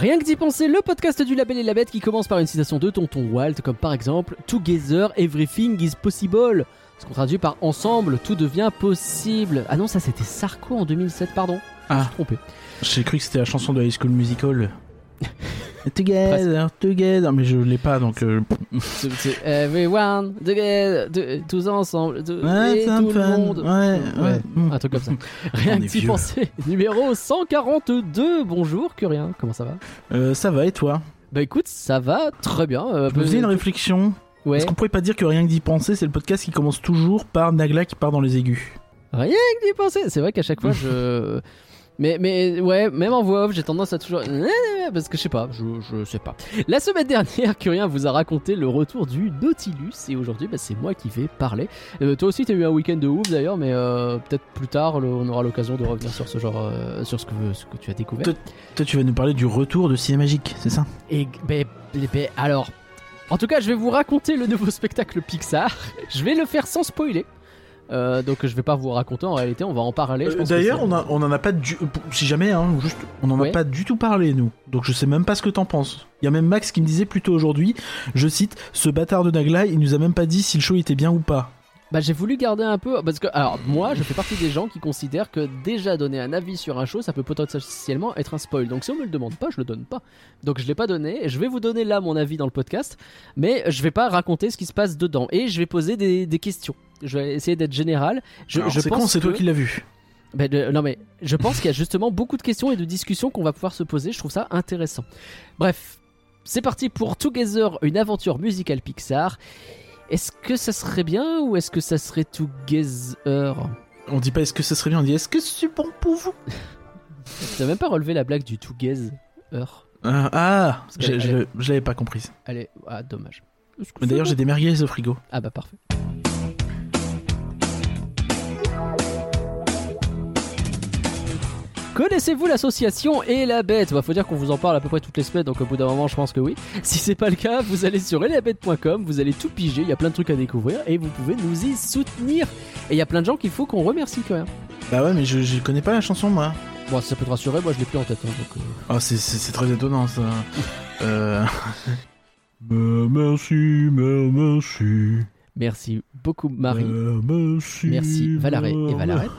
Rien que d'y penser, le podcast du Label et la Bête qui commence par une citation de Tonton Walt, comme par exemple Together, everything is possible. Ce qu'on traduit par Ensemble, tout devient possible. Ah non, ça c'était Sarko en 2007, pardon. Je me Ah. suis trompé. J'ai cru que c'était la chanson de High School Musical. together, together, mais je l'ai pas donc. euh, Everyone, together, tous ensemble, de- Ouais, et tout le monde. Ouais, ouais. un truc comme ça. Rien que d'y penser. Numéro 142. Bonjour, Curien. Comment ça va? Euh, ça va et toi? Bah écoute, ça va très bien. Euh, Je me faisais une euh, réflexion. ouais. Est-ce qu'on pourrait pas dire que rien que d'y penser, c'est le podcast qui commence toujours par Nagla qui part dans les aigus? Rien que d'y penser. C'est vrai qu'à chaque fois, je. Mais, mais ouais, même en voix off, j'ai tendance à toujours. Parce que je sais pas, je, je sais pas. La semaine dernière, Curien vous a raconté le retour du Nautilus et aujourd'hui, bah, c'est moi qui vais parler. Euh, toi aussi, t'as eu un week-end de ouf d'ailleurs, mais euh, peut-être plus tard, le- on aura l'occasion de revenir sur ce genre, euh, sur ce que, ce que tu as découvert. Toi- Toi, tu vas nous parler du retour de Ciné Magique, c'est ça? Et ben, ben, alors, en tout cas, je vais vous raconter le nouveau spectacle Pixar. Je vais le faire sans spoiler. Euh, donc je vais pas vous raconter en réalité, on va en parler. Euh, D'ailleurs, on, a- on en a pas du... Si jamais, hein, juste, on en a Ouais. pas du tout parlé, nous. Donc je sais même pas ce que t'en penses. Il y a même Max qui me disait plutôt aujourd'hui, je cite, ce bâtard de Nagla, il nous a même pas dit si le show était bien ou pas. Bah j'ai voulu garder un peu parce que alors moi je fais partie des gens qui considèrent que déjà donner un avis sur un show ça peut potentiellement être un spoil. Donc si on me le demande pas, je le donne pas. Donc je l'ai pas donné. Je vais vous donner là mon avis dans le podcast, mais je vais pas raconter ce qui se passe dedans et je vais poser des, des questions. Je vais essayer d'être général. Je, je c'est c'est toi qui l'as vu. Ben, de- non mais je pense qu'il y a justement beaucoup de questions et de discussions qu'on va pouvoir se poser. Je trouve ça intéressant. Bref, c'est parti pour Together, une aventure musicale Pixar. Est-ce que ça serait bien ou est-ce que ça serait Together? On dit pas est-ce que ce serait bien, on dit est-ce que c'est bon pour vous? T'as même pas relevé la blague du Together. Ah, ah j'ai- je je l'avais pas comprise. Allez, ah dommage. D'ailleurs, j'ai des merguez au frigo. Ah bah parfait. Connaissez-vous l'association et la bête Bah faut dire qu'on vous en parle à peu près toutes les semaines, donc au bout d'un moment je pense que oui. Si c'est pas le cas, vous allez sur elabête.com, vous allez tout piger, il y a plein de trucs à découvrir et vous pouvez nous y soutenir. Et il y a plein de gens qu'il faut qu'on remercie quand même. Bah ouais, mais je, je connais pas la chanson, moi. Bon, ça peut te rassurer, moi je l'ai plus en tête. hein, donc, euh, Ah, c'est- très étonnant, ça. euh... Mais merci, merci. Merci beaucoup Marie, merci. merci Valaré et Valarette,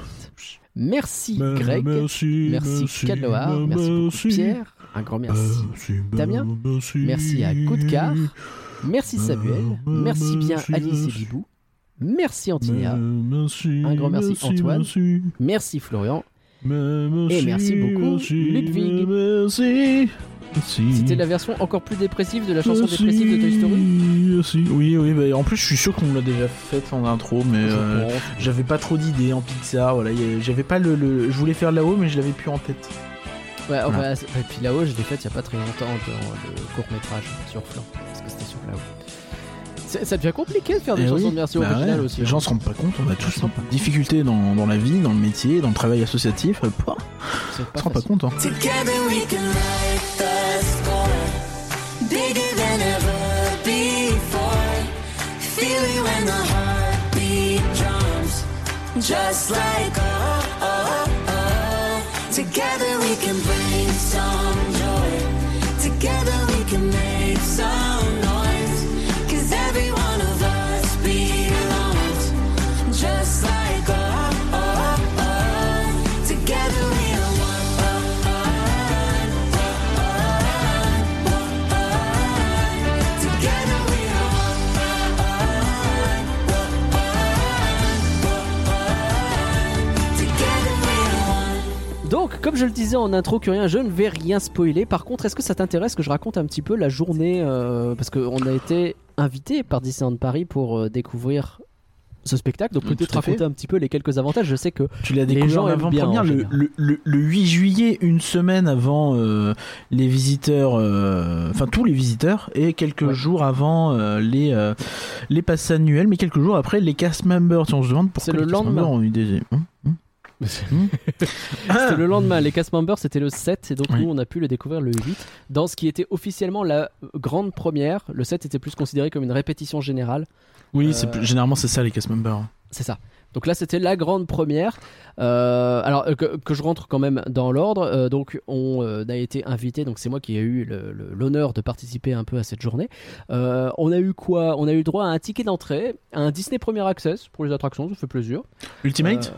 merci Greg, merci, merci Cadloar, mais merci beaucoup merci. Pierre, un grand merci. Merci, Damien. merci. Merci à Goudcar. Merci Samuel, merci bien Merci, Alice et merci. Bibou, merci Antinia, merci, Un grand merci, Antoine. Merci, merci Florian. merci, Et merci beaucoup, merci, Ludwig. C'était la version encore plus dépressive de la chanson dépressive de Toy Story Merci. Oui, oui, bah, en plus, je suis sûr qu'on l'a déjà faite en intro, mais euh, j'avais pas trop d'idées en Pixar. Voilà, j'avais pas le, le- Je voulais faire là-haut, mais je l'avais plus en tête. Ouais, Voilà. et puis là-haut, je l'ai faite il y a pas très longtemps dans le court métrage sur Flan, parce que c'était sur là-haut. Ça devient compliqué de faire des Eh chansons oui, de merci bah originales ouais, aussi. Les hein. gens se rendent pas compte, on a tous des difficultés dans, dans la vie, dans le métier, dans le travail associatif. euh, on se rend pas compte. Hein. Together we can light the score Bigger than ever before Feel it when the heartbeat drums Just like oh, oh, oh Together we can bring some joy Together we can make some je le disais en intro, Curien, je ne vais rien spoiler. Par contre, est-ce que ça t'intéresse que je raconte un petit peu la journée euh, Parce qu'on a été invité par Disneyland Paris pour euh, découvrir ce spectacle. Donc, Mm, peut-être raconter un petit peu les quelques avantages. Je sais que Tu l'as Les découvert gens en aiment bien, en avant-première le, général. le, le- le 8 juillet, une semaine avant euh, les visiteurs, euh, enfin tous les visiteurs, et quelques Ouais. jours avant euh, les, les passes annuelles, mais quelques jours après les cast members. Tiens, on se demande pourquoi le les cast lendemain. members ont eu des. Hum. C'était le lendemain, les cast members c'était le 7 et donc Oui. nous on a pu le découvrir le 8 dans ce qui était officiellement la grande première. Le 7 était plus considéré comme une répétition générale, Oui, Euh, c'est plus- généralement c'est ça les cast members. c'est ça. Donc là, c'était la grande première. Euh, alors euh, que, que je rentre quand même dans l'ordre. euh, donc on euh, a été invité. Donc c'est moi qui ai eu l'honneur de participer un peu à cette journée. On a eu quoi? On a eu droit à un ticket d'entrée, à un Disney Premier Access pour les attractions. Ça fait plaisir. Ultimate?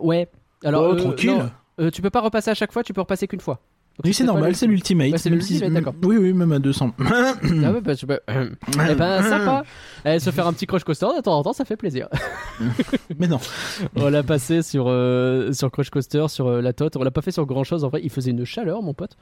Ouais. Alors Oh, tranquille. non, tu peux pas repasser à chaque fois. Tu peux repasser qu'une fois. Oui, c'est normal, c'est l'Ultimate. Ouais, c'est l'Ultimate, si- d'accord. Oui, oui, même à 200. Ah ouais, bah, tu peux- Eh ben sympa. Eh, se faire un petit crush coaster de temps en temps, ça fait plaisir. Mais non. On l'a passé sur, euh, sur Crush Coaster, sur euh, la Tote. On l'a pas fait sur grand chose. En vrai, il faisait une chaleur, mon pote.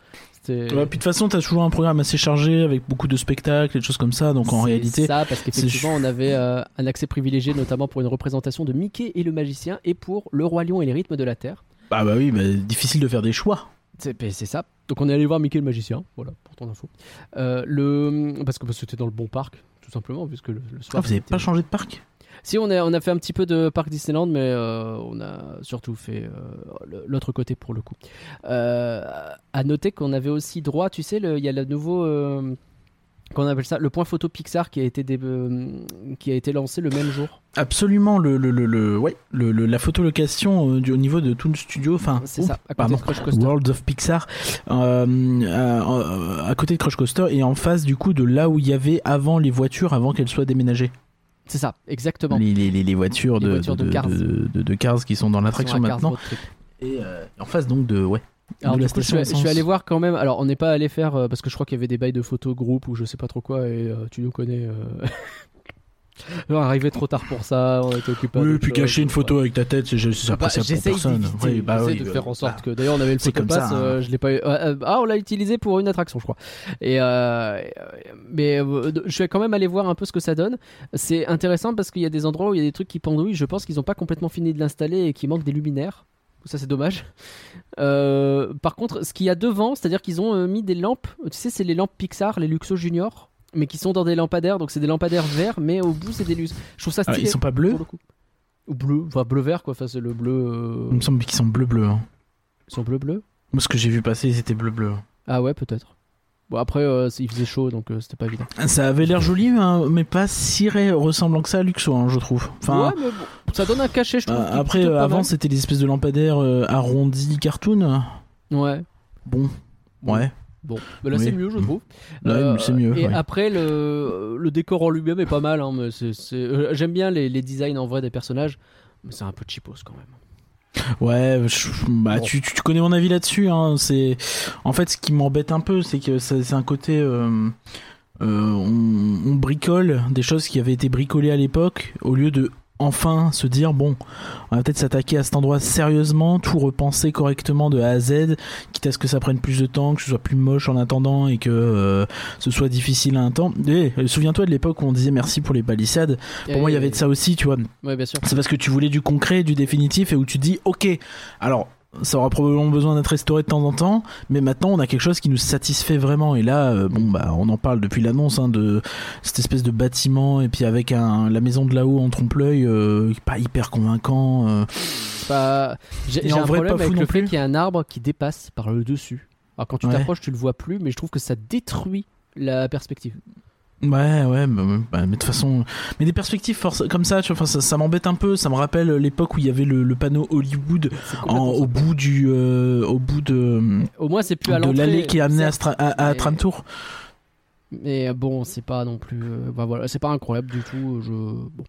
Ouais, puis de toute façon, t'as toujours un programme assez chargé avec beaucoup de spectacles et des choses comme ça. Donc en C'est réalité, ça, parce qu'effectivement, on avait euh, un accès privilégié, notamment pour une représentation de Mickey et le magicien, et pour le roi lion et les rythmes de la terre. bah, bah oui, bah, difficile de faire des choix. C'est ben, c'est ça. Donc on est allé voir Mickey le magicien, voilà, pour ton info. Euh, le... Parce que parce que c'était dans le bon parc, tout simplement, puisque le, le Ah, soir. vous avez c'était- pas changé de parc? Si, on a, on a fait un petit peu de parc Disneyland, mais euh, on a surtout fait euh, l'autre côté pour le coup. Euh, à noter qu'on avait aussi droit, tu sais, il y a le nouveau. Euh, qu'on appelle ça le point photo Pixar qui a été dé- euh, qui a été lancé le même jour. Absolument, le, le, le, le- ouais, le, le- la photolocation euh, du, au niveau de tout le studio, enfin, C'est ouf, ça, à côté pardon, de Crush Coaster. World of Pixar, euh, à, à côté de Crush Coaster et en face du coup de là où il y avait avant les voitures, avant qu'elles soient déménagées. C'est ça, exactement. Les, les, les, les voitures, de, voitures de de, Cars. de, de- Cars qui sont dans l'attraction maintenant. Et euh, en face donc de, ouais, Alors, de du la coup, je, suis, je suis essence. allé voir quand même. Alors, on n'est pas allé faire euh, parce que je crois qu'il y avait des bails de photos groupe ou je sais pas trop quoi et euh, tu nous connais. euh. on est arrivé trop tard pour ça, on était occupé. Oui, puis cacher une photo avec ta tête, c'est c'est Bah, pour personne. Oui, bah j'essaie oui, de bah, faire en sorte bah, que. D'ailleurs, on avait le photopass, ça, hein. euh, je l'ai pas eu. ah, on l'a utilisé pour une attraction, je crois. Et euh, mais euh, je suis quand même allé voir un peu ce que ça donne. C'est intéressant parce qu'il y a des endroits où il y a des trucs qui pendouillent. Je pense qu'ils n'ont pas complètement fini de l'installer et qu'il manque des luminaires. Ça, c'est dommage. Euh, par contre, ce qu'il y a devant, c'est-à-dire qu'ils ont euh, mis des lampes. Tu sais, c'est les lampes Pixar, les Luxo Junior, mais qui sont dans des lampadaires. Donc, c'est des lampadaires verts, mais au bout, c'est des luces. Je trouve ça Ah, stylé. ils sont pas bleus. Ou bleu, enfin bleu-vert, quoi. Enfin, c'est le bleu. euh, Il me semble qu'ils sont bleu-bleu. Hein. Ils sont bleu-bleu Moi, ce que j'ai vu passer, c'était bleu-bleu. Ah ouais, peut-être. Bon, après, euh, il faisait chaud, donc euh, c'était pas évident. Ça avait l'air joli, hein, mais pas si ressemblant que ça à Luxo, hein, je trouve. Enfin, ouais, mais bon, ça donne un cachet, je trouve. euh, après, avant, c'était des espèces de lampadaires arrondis cartoon. Ouais. Bon, ouais. Bon, mais là Oui. c'est mieux, je Mhm. trouve. Là, c'est mieux. Et ouais. après, le, le décor en lui-même est pas mal. Hein, mais c'est, c'est- J'aime bien les, les designs en vrai des personnages, mais c'est un peu cheapos quand même. Ouais, je- bah, Bon. tu, tu connais mon avis là-dessus. Hein. C'est en fait ce qui m'embête un peu, c'est que c'est un côté. euh, euh, on, on bricole des choses qui avaient été bricolées à l'époque au lieu de enfin se dire bon, on va peut-être s'attaquer à cet endroit sérieusement, tout repenser correctement de A à Z, quitte à ce que ça prenne plus de temps, que ce soit plus moche en attendant et que euh, ce soit difficile à un temps. Et, souviens-toi de l'époque où on disait merci pour les palissades. Pour moi, il y avait de ça aussi, tu vois. Ouais, bien sûr. C'est parce que tu voulais du concret, du définitif, et où tu dis, ok, alors ça aura probablement besoin d'être restauré de temps en temps, mais maintenant on a quelque chose qui nous satisfait vraiment. Et là, euh, bon bah, on en parle depuis l'annonce hein, de cette espèce de bâtiment, et puis avec un, la maison de là-haut en trompe-l'œil, euh, pas hyper convaincant. euh. Pas- J'ai, un vrai, problème pas avec le fait qu'il y a un arbre qui dépasse par le dessus. Alors quand tu Ouais. t'approches, tu le vois plus, mais je trouve que ça détruit la perspective. Ouais, ouais, bah, bah, mais de toute façon, mais des perspectives force, comme ça, tu vois, ça, ça m'embête un peu. Ça me rappelle l'époque où il y avait le, le panneau Hollywood en- au bout du, euh, au bout de, Au moins, c'est plus à de l'allée qui est amenée à, à, à Tramtour. Mais bon, c'est pas non plus. euh, bah voilà, c'est pas incroyable du tout. Je. Bon.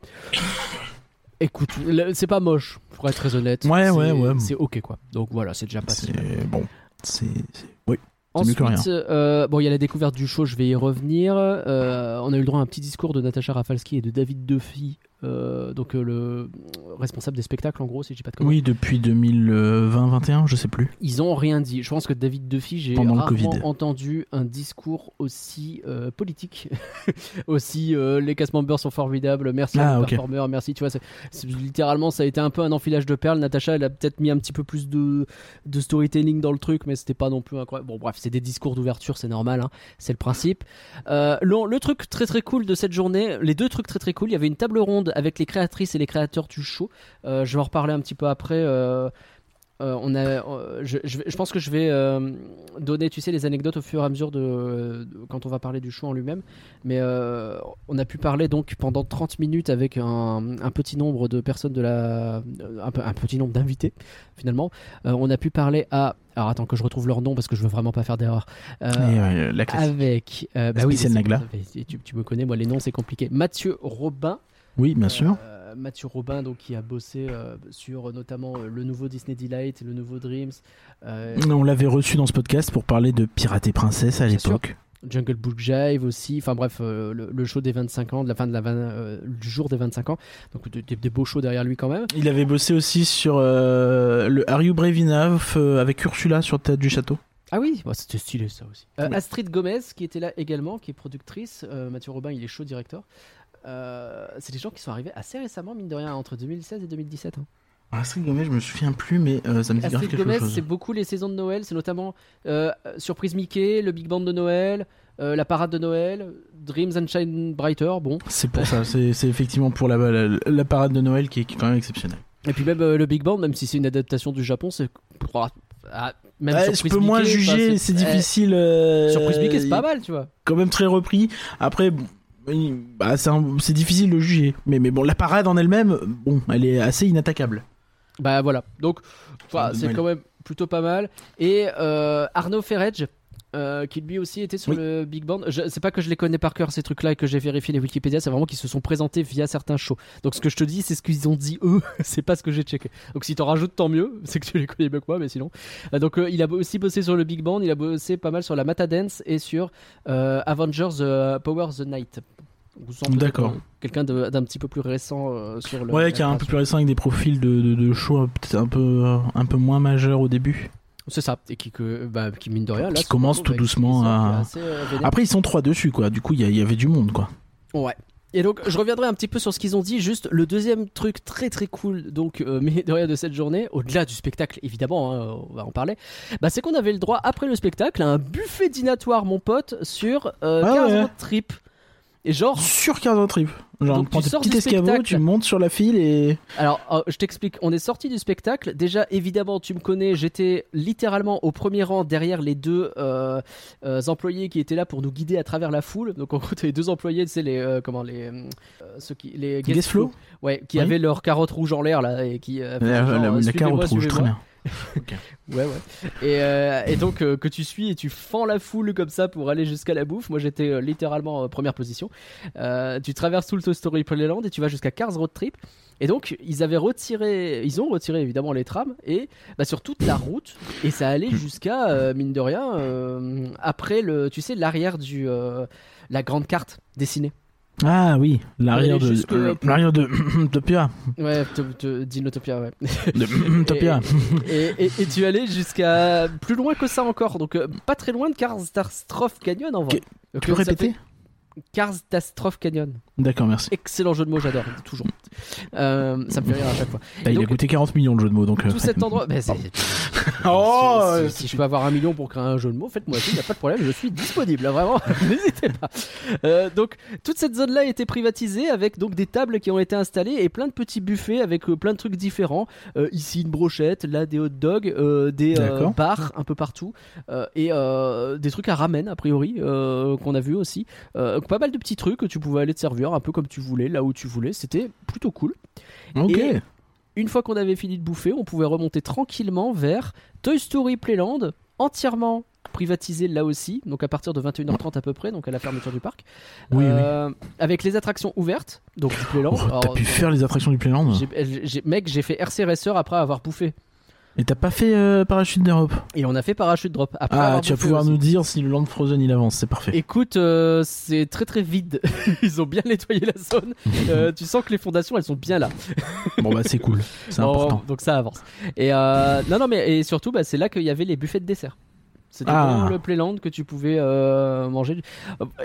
Écoute, c'est pas moche, pour être très honnête. Ouais, ouais, ouais. C'est ok quoi. Donc voilà, c'est déjà pas si mal. C'est bon. C'est. c'est- Oui. c'est mieux Ensuite, euh, bon, il y a la découverte du show, je vais y revenir. Euh, on a eu le droit à un petit discours de Natacha Rafalski et de David Duffy, euh, donc euh, le responsable des spectacles en gros, si je dis pas de conneries. Oui, depuis 2020-21, je sais plus. Ils ont rien dit. Je pense que David Duffy, j'ai rarement Covid. entendu un discours aussi euh, politique, aussi euh, les cast members sont formidables, merci Ah, à nos ok. performeurs, merci. Tu vois, littéralement, ça a été un peu un enfilage de perles. Natacha, elle a peut-être mis un petit peu plus de, de storytelling dans le truc, mais c'était pas non plus incroyable. Bon, bref, c'est des discours d'ouverture, c'est normal, hein, c'est le principe. Le truc très très cool de cette journée, les deux trucs très très cool, il y avait une table ronde avec les créatrices et les créateurs du show. Euh, je vais en reparler un petit peu après. euh, euh, on a, euh, je, je, vais- je pense que je vais euh, donner, tu sais, les anecdotes au fur et à mesure de, de- quand on va parler du show en lui-même. Mais euh, on a pu parler donc pendant 30 minutes avec un, un petit nombre de personnes de la, un, petit nombre d'invités finalement. Euh, on a pu parler à, alors attends que je retrouve leur nom parce que je veux vraiment pas faire d'erreur. Euh, classe. avec, euh, bah oui, Nagla. tu me connais, moi les noms c'est compliqué. Mathieu Robin. Oui, bien sûr. Euh, Mathieu Robin, donc, qui a bossé euh, sur euh, notamment euh, le nouveau Disney Delight, le nouveau Dreams, euh, On l'avait reçu dans ce podcast pour parler de Pirate et Princesse à sûr. l'époque. Jungle Book Jive aussi. Enfin bref, le, le show des 25 ans, de la fin de la du jour des 25 ans. Donc de- de- des beaux shows derrière lui quand même. Il avait bossé aussi sur le Are You Brave Enough avec Ursula sur Tête du Château. Ah oui, bah, c'était stylé ça aussi. Euh. Astrid Gomez qui était là également, qui est productrice. Euh, Mathieu Robin, il est show directeur. Euh, c'est des gens qui sont arrivés assez récemment, mine de rien, entre 2016 et 2017. hein. Astrid Gomez, je me souviens plus, mais euh, ça me dit grave Astrid quelque Gomez, chose. c'est beaucoup les saisons de Noël. C'est notamment euh, Surprise Mickey, le Big Band de Noël, euh, la parade de Noël, Dreams and Shine Brighter. Bon, C'est pour ça, c'est c'est effectivement pour la, la, la parade de Noël qui est, qui est quand même exceptionnelle. Et puis même le Big Band, même si c'est une adaptation du Japon, c'est ah, même Ouais, je peux moins Mickey, juger, enfin, c'est eh, difficile. Surprise Mickey, c'est pas mal, tu vois. Quand même très repris. Après, bon, oui, bah, c'est un- c'est difficile de juger. Mais, mais bon, la parade en elle-même, bon, elle est assez inattaquable. Bah voilà. Donc c'est quand même plutôt pas mal. Et euh, Arnaud Ferredge. Euh, qui lui aussi était sur Oui. le Big Band. C'est pas que je les connais par cœur ces trucs-là et que j'ai vérifié les Wikipédia, c'est vraiment qu'ils se sont présentés via certains shows. Donc ce que je te dis, c'est ce qu'ils ont dit eux, c'est pas ce que j'ai checké. Donc si t'en rajoutes, tant mieux, c'est que tu les connais mieux que moi, mais sinon. Euh, donc euh, il a aussi bossé sur le Big Band, il a bossé pas mal sur la Matadance et sur euh, Avengers Power the Night. D'accord. Quelqu'un d'un petit peu plus récent euh, sur le. Ouais, qui est un peu plus récent avec des profils de, de, de show peut-être un peu, un peu moins majeurs au début. C'est ça, et qui, que, bah, qui mine de rien, là, Qui commence tout doucement à- assez, euh. Après, ils sont trois dessus, quoi. Du coup, il y, avait du monde, quoi. Ouais. Et donc, je reviendrai un petit peu sur ce qu'ils ont dit. Juste le deuxième truc très très cool, donc, euh, mais de rien de cette journée, au-delà du spectacle, évidemment, hein, on va en parler, bah, c'est qu'on avait le droit, après le spectacle, à un buffet dînatoire, mon pote, sur euh, Ah 15 ouais. road trip. Et genre, Sur 15 trip. Genre, Donc, tu sors du spectacle. tu montes sur la file et. Alors, euh, je t'explique. On est sorti du spectacle. Déjà, évidemment, tu me connais. J'étais littéralement au premier rang derrière les deux euh, euh, employés qui étaient là pour nous guider à travers la foule. Donc, en gros, t'avais deux employés, tu sais, les euh, comment les euh, ceux qui les Guest flow ouais, qui Oui. avaient leur carotte rouge en l'air là et qui euh, La, genre, la- euh, la carotte rouge, très suivez-moi. Ouais, ouais. Et, euh, et donc, euh, que tu suis et tu fends la foule comme ça pour aller jusqu'à la bouffe. Moi, j'étais euh, littéralement en première position. Tu traverses tout le Toy Story Playland et tu vas jusqu'à Cars Road Trip. Et donc, ils avaient retiré, ils ont retiré évidemment les trams et bah, sur toute la route. Et ça allait jusqu'à, euh, mine de rien, après le, tu sais, l'arrière du, la grande carte dessinée. Ah oui, l'arrière de. euh, L'arrière de. Topia. Ouais, Dinotopia, ouais. De Topia. et, et- et tu allais jusqu'à plus loin que ça encore, donc euh, pas très loin de Catastrophe Canyon en vrai. Donc, Tu peux répéter Catastrophe Canyon. D'accord, merci. Excellent jeu de mots, j'adore, toujours. Euh, ça me fait rire à chaque fois. Ah, il a coûté 40 millions le jeu de mots, donc. euh, Tout cet endroit. C'est- Oh, si, si- si je peux avoir un million pour créer un jeu de mots, faites-moi il n'y a pas de problème, je suis disponible, là, vraiment, n'hésitez pas. Euh, donc, toute cette zone-là a été privatisée avec donc des tables qui ont été installées et plein de petits buffets avec plein de trucs différents. Ici, une brochette, là, des hot dogs, des bars un peu partout et des trucs à ramen, a priori, qu'on a vu aussi. Pas mal de petits trucs que tu pouvais aller te servir un peu comme tu voulais, là où tu voulais. C'était plutôt cool. Ok. Et- Une fois qu'on avait fini de bouffer, on pouvait remonter tranquillement vers Toy Story Playland, entièrement privatisé là aussi, donc à partir de 21h30 à peu près, donc à la fermeture du parc, Oui, oui. Euh, avec les attractions ouvertes, donc du Playland. Oh, T'as Alors, pu faire les attractions du Playland j'ai- mec, j'ai fait RC Racer après avoir bouffé. Et t'as pas fait euh, parachute d'Europe? Et on a fait parachute drop après Ah, tu vas pouvoir aussi. nous dire si le Land Frozen il avance, c'est parfait. Écoute, euh, c'est très très vide. Ils ont bien nettoyé la zone. Euh, tu sens que les fondations, elles sont bien là. Bon bah c'est cool, c'est important. Donc ça avance. Et non, non, mais et surtout, bah, c'est là qu'il y avait les buffets de dessert. C'était Ah. le Playland que tu pouvais euh, manger.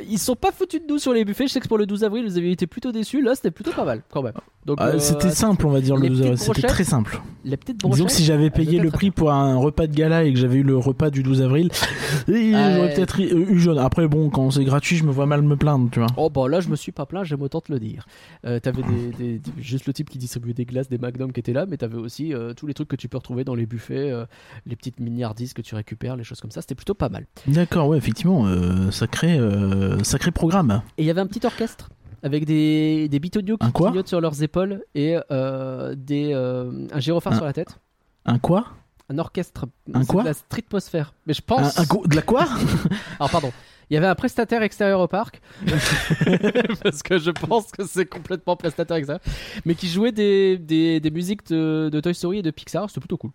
Ils sont pas foutus de nous sur les buffets. Je sais que pour le 12 avril, vous avez été plutôt déçus. Là, c'était plutôt pas mal quand même. Donc, Ah, euh, C'était simple, on va dire, le C'était très simple. Les petites Disons que si j'avais payé le prix pour un repas de gala et que j'avais eu le repas du 12 avril, j'aurais peut-être eu eu jaune. Après, bon, quand c'est gratuit, je me vois mal me plaindre, tu vois. Oh bah là je me suis pas plaint, j'aime autant te le dire. Euh, t'avais des, des- des- juste le type qui distribuait des glaces, des magnums qui étaient là, mais t'avais aussi euh, tous les trucs que tu peux retrouver dans les buffets, euh, les petites miniardises que tu récupères, les choses comme ça, c'était plutôt pas mal. D'accord, ouais, effectivement, euh, sacré, euh, sacré programme. Et il y avait un petit orchestre avec des, des bitonios qui clignotent sur leurs épaules et euh, des, euh, un gyrophare Un- sur la tête. Un quoi Un orchestre. Un quoi de la streetmosphère. Mais je pense. un De la quoi Alors pardon. Il y avait un prestataire extérieur au parc. Parce que je pense que c'est complètement prestataire extérieur. Mais qui jouait des, des, des musiques de, de Toy Story et de Pixar. C'était plutôt cool.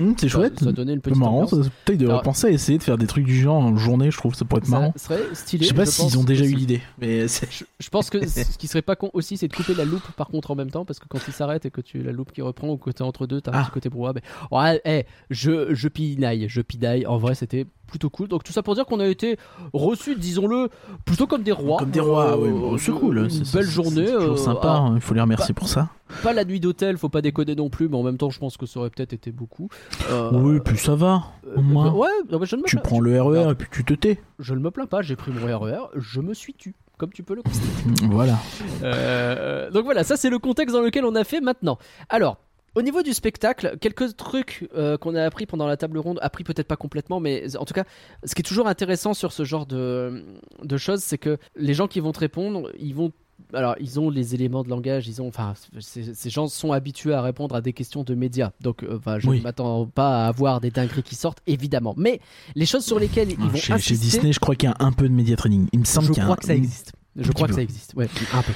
Hum, C'est Ça- chouette. Ça, donnait une petite marrant, ça- peut-être de penser à essayer de faire des trucs du genre en journée, je trouve ça pourrait être Ça marrant. serait stylé. Je sais pas s'ils ont déjà eu l'idée, mais Je, je pense que ce qui serait pas con aussi, c'est de couper la loupe par contre en même temps, parce que quand il s'arrête et que tu la loupe qui reprend ou que t'es entre deux, t'as un Ah. petit côté brouhaha. Mais ouais, eh, je je pinaille, je pinaille. En vrai, c'était plutôt cool. Donc tout ça pour dire qu'on a été reçus, disons-le, plutôt comme des rois. comme des rois, Euh, ouais, bon, c'est cool. Une c'est- belle c'est- journée. C'est toujours euh, sympa, alors, hein, il faut les remercier pour ça. Pas la nuit d'hôtel, faut pas déconner non plus, mais en même temps, je pense que ça aurait peut-être été beaucoup. Euh, oui, puis ça va. euh, au moins. ouais, non, mais je ne me Tu prends le RER Non. et puis tu te tais. Je ne me plains pas. J'ai pris mon RER, je me suis tu, comme tu peux le constater. Voilà. Euh, donc voilà, ça c'est le contexte dans lequel on a fait maintenant. Alors, au niveau du spectacle, quelques trucs euh, qu'on a appris pendant la table ronde, appris peut-être pas complètement, mais en tout cas, ce qui est toujours intéressant sur ce genre de, de choses, c'est que les gens qui vont te répondre, ils vont alors, ils ont les éléments de langage, ils ont, enfin, ces gens sont habitués à répondre à des questions de médias. Donc, euh, enfin, je Oui. ne m'attends pas à avoir des dingueries qui sortent, évidemment. Mais les choses sur lesquelles ils vont Chez, chez insister, Disney, je crois qu'il y a un peu de média training. Il me semble je qu'il y a crois un- que ça existe. Je crois que ça existe. Ouais, un peu.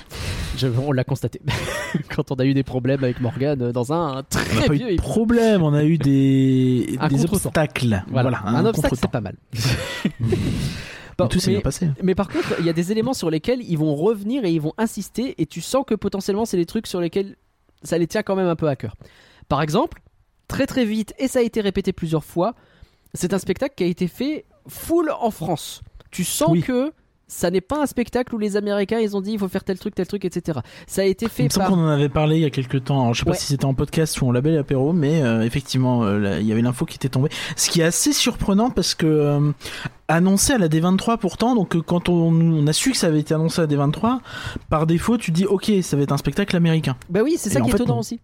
Je- on l'a constaté quand on a eu des problèmes avec Morgan euh, dans un On n'a très pas eu vieux. de épisode. problème, on a eu des, Un obstacles. Voilà, un, obstacle, c'est pas mal. Tout s'est mais, bien passé. mais par contre, il y a des éléments sur lesquels ils vont revenir et ils vont insister, et tu sens que potentiellement c'est des trucs sur lesquels ça les tient quand même un peu à cœur. Par exemple, très très vite, et ça a été répété plusieurs fois, c'est un spectacle qui a été fait full en France. Tu sens Oui. que ça n'est pas un spectacle où les Américains ils ont dit il faut faire tel truc, tel truc, etc. Ça a été Il fait me semble par qu'on en avait parlé il y a quelques temps. Alors, je sais pas Ouais. si c'était en podcast ou en label apéro, mais euh, effectivement, euh, il y avait l'info qui était tombée. Ce qui est assez surprenant parce que euh, annoncé à la D23 pourtant, donc quand on, on a su que ça avait été annoncé à la D23, par défaut, tu dis ok, ça va être un spectacle américain. Bah oui, c'est ça qui est fait, étonnant non. aussi.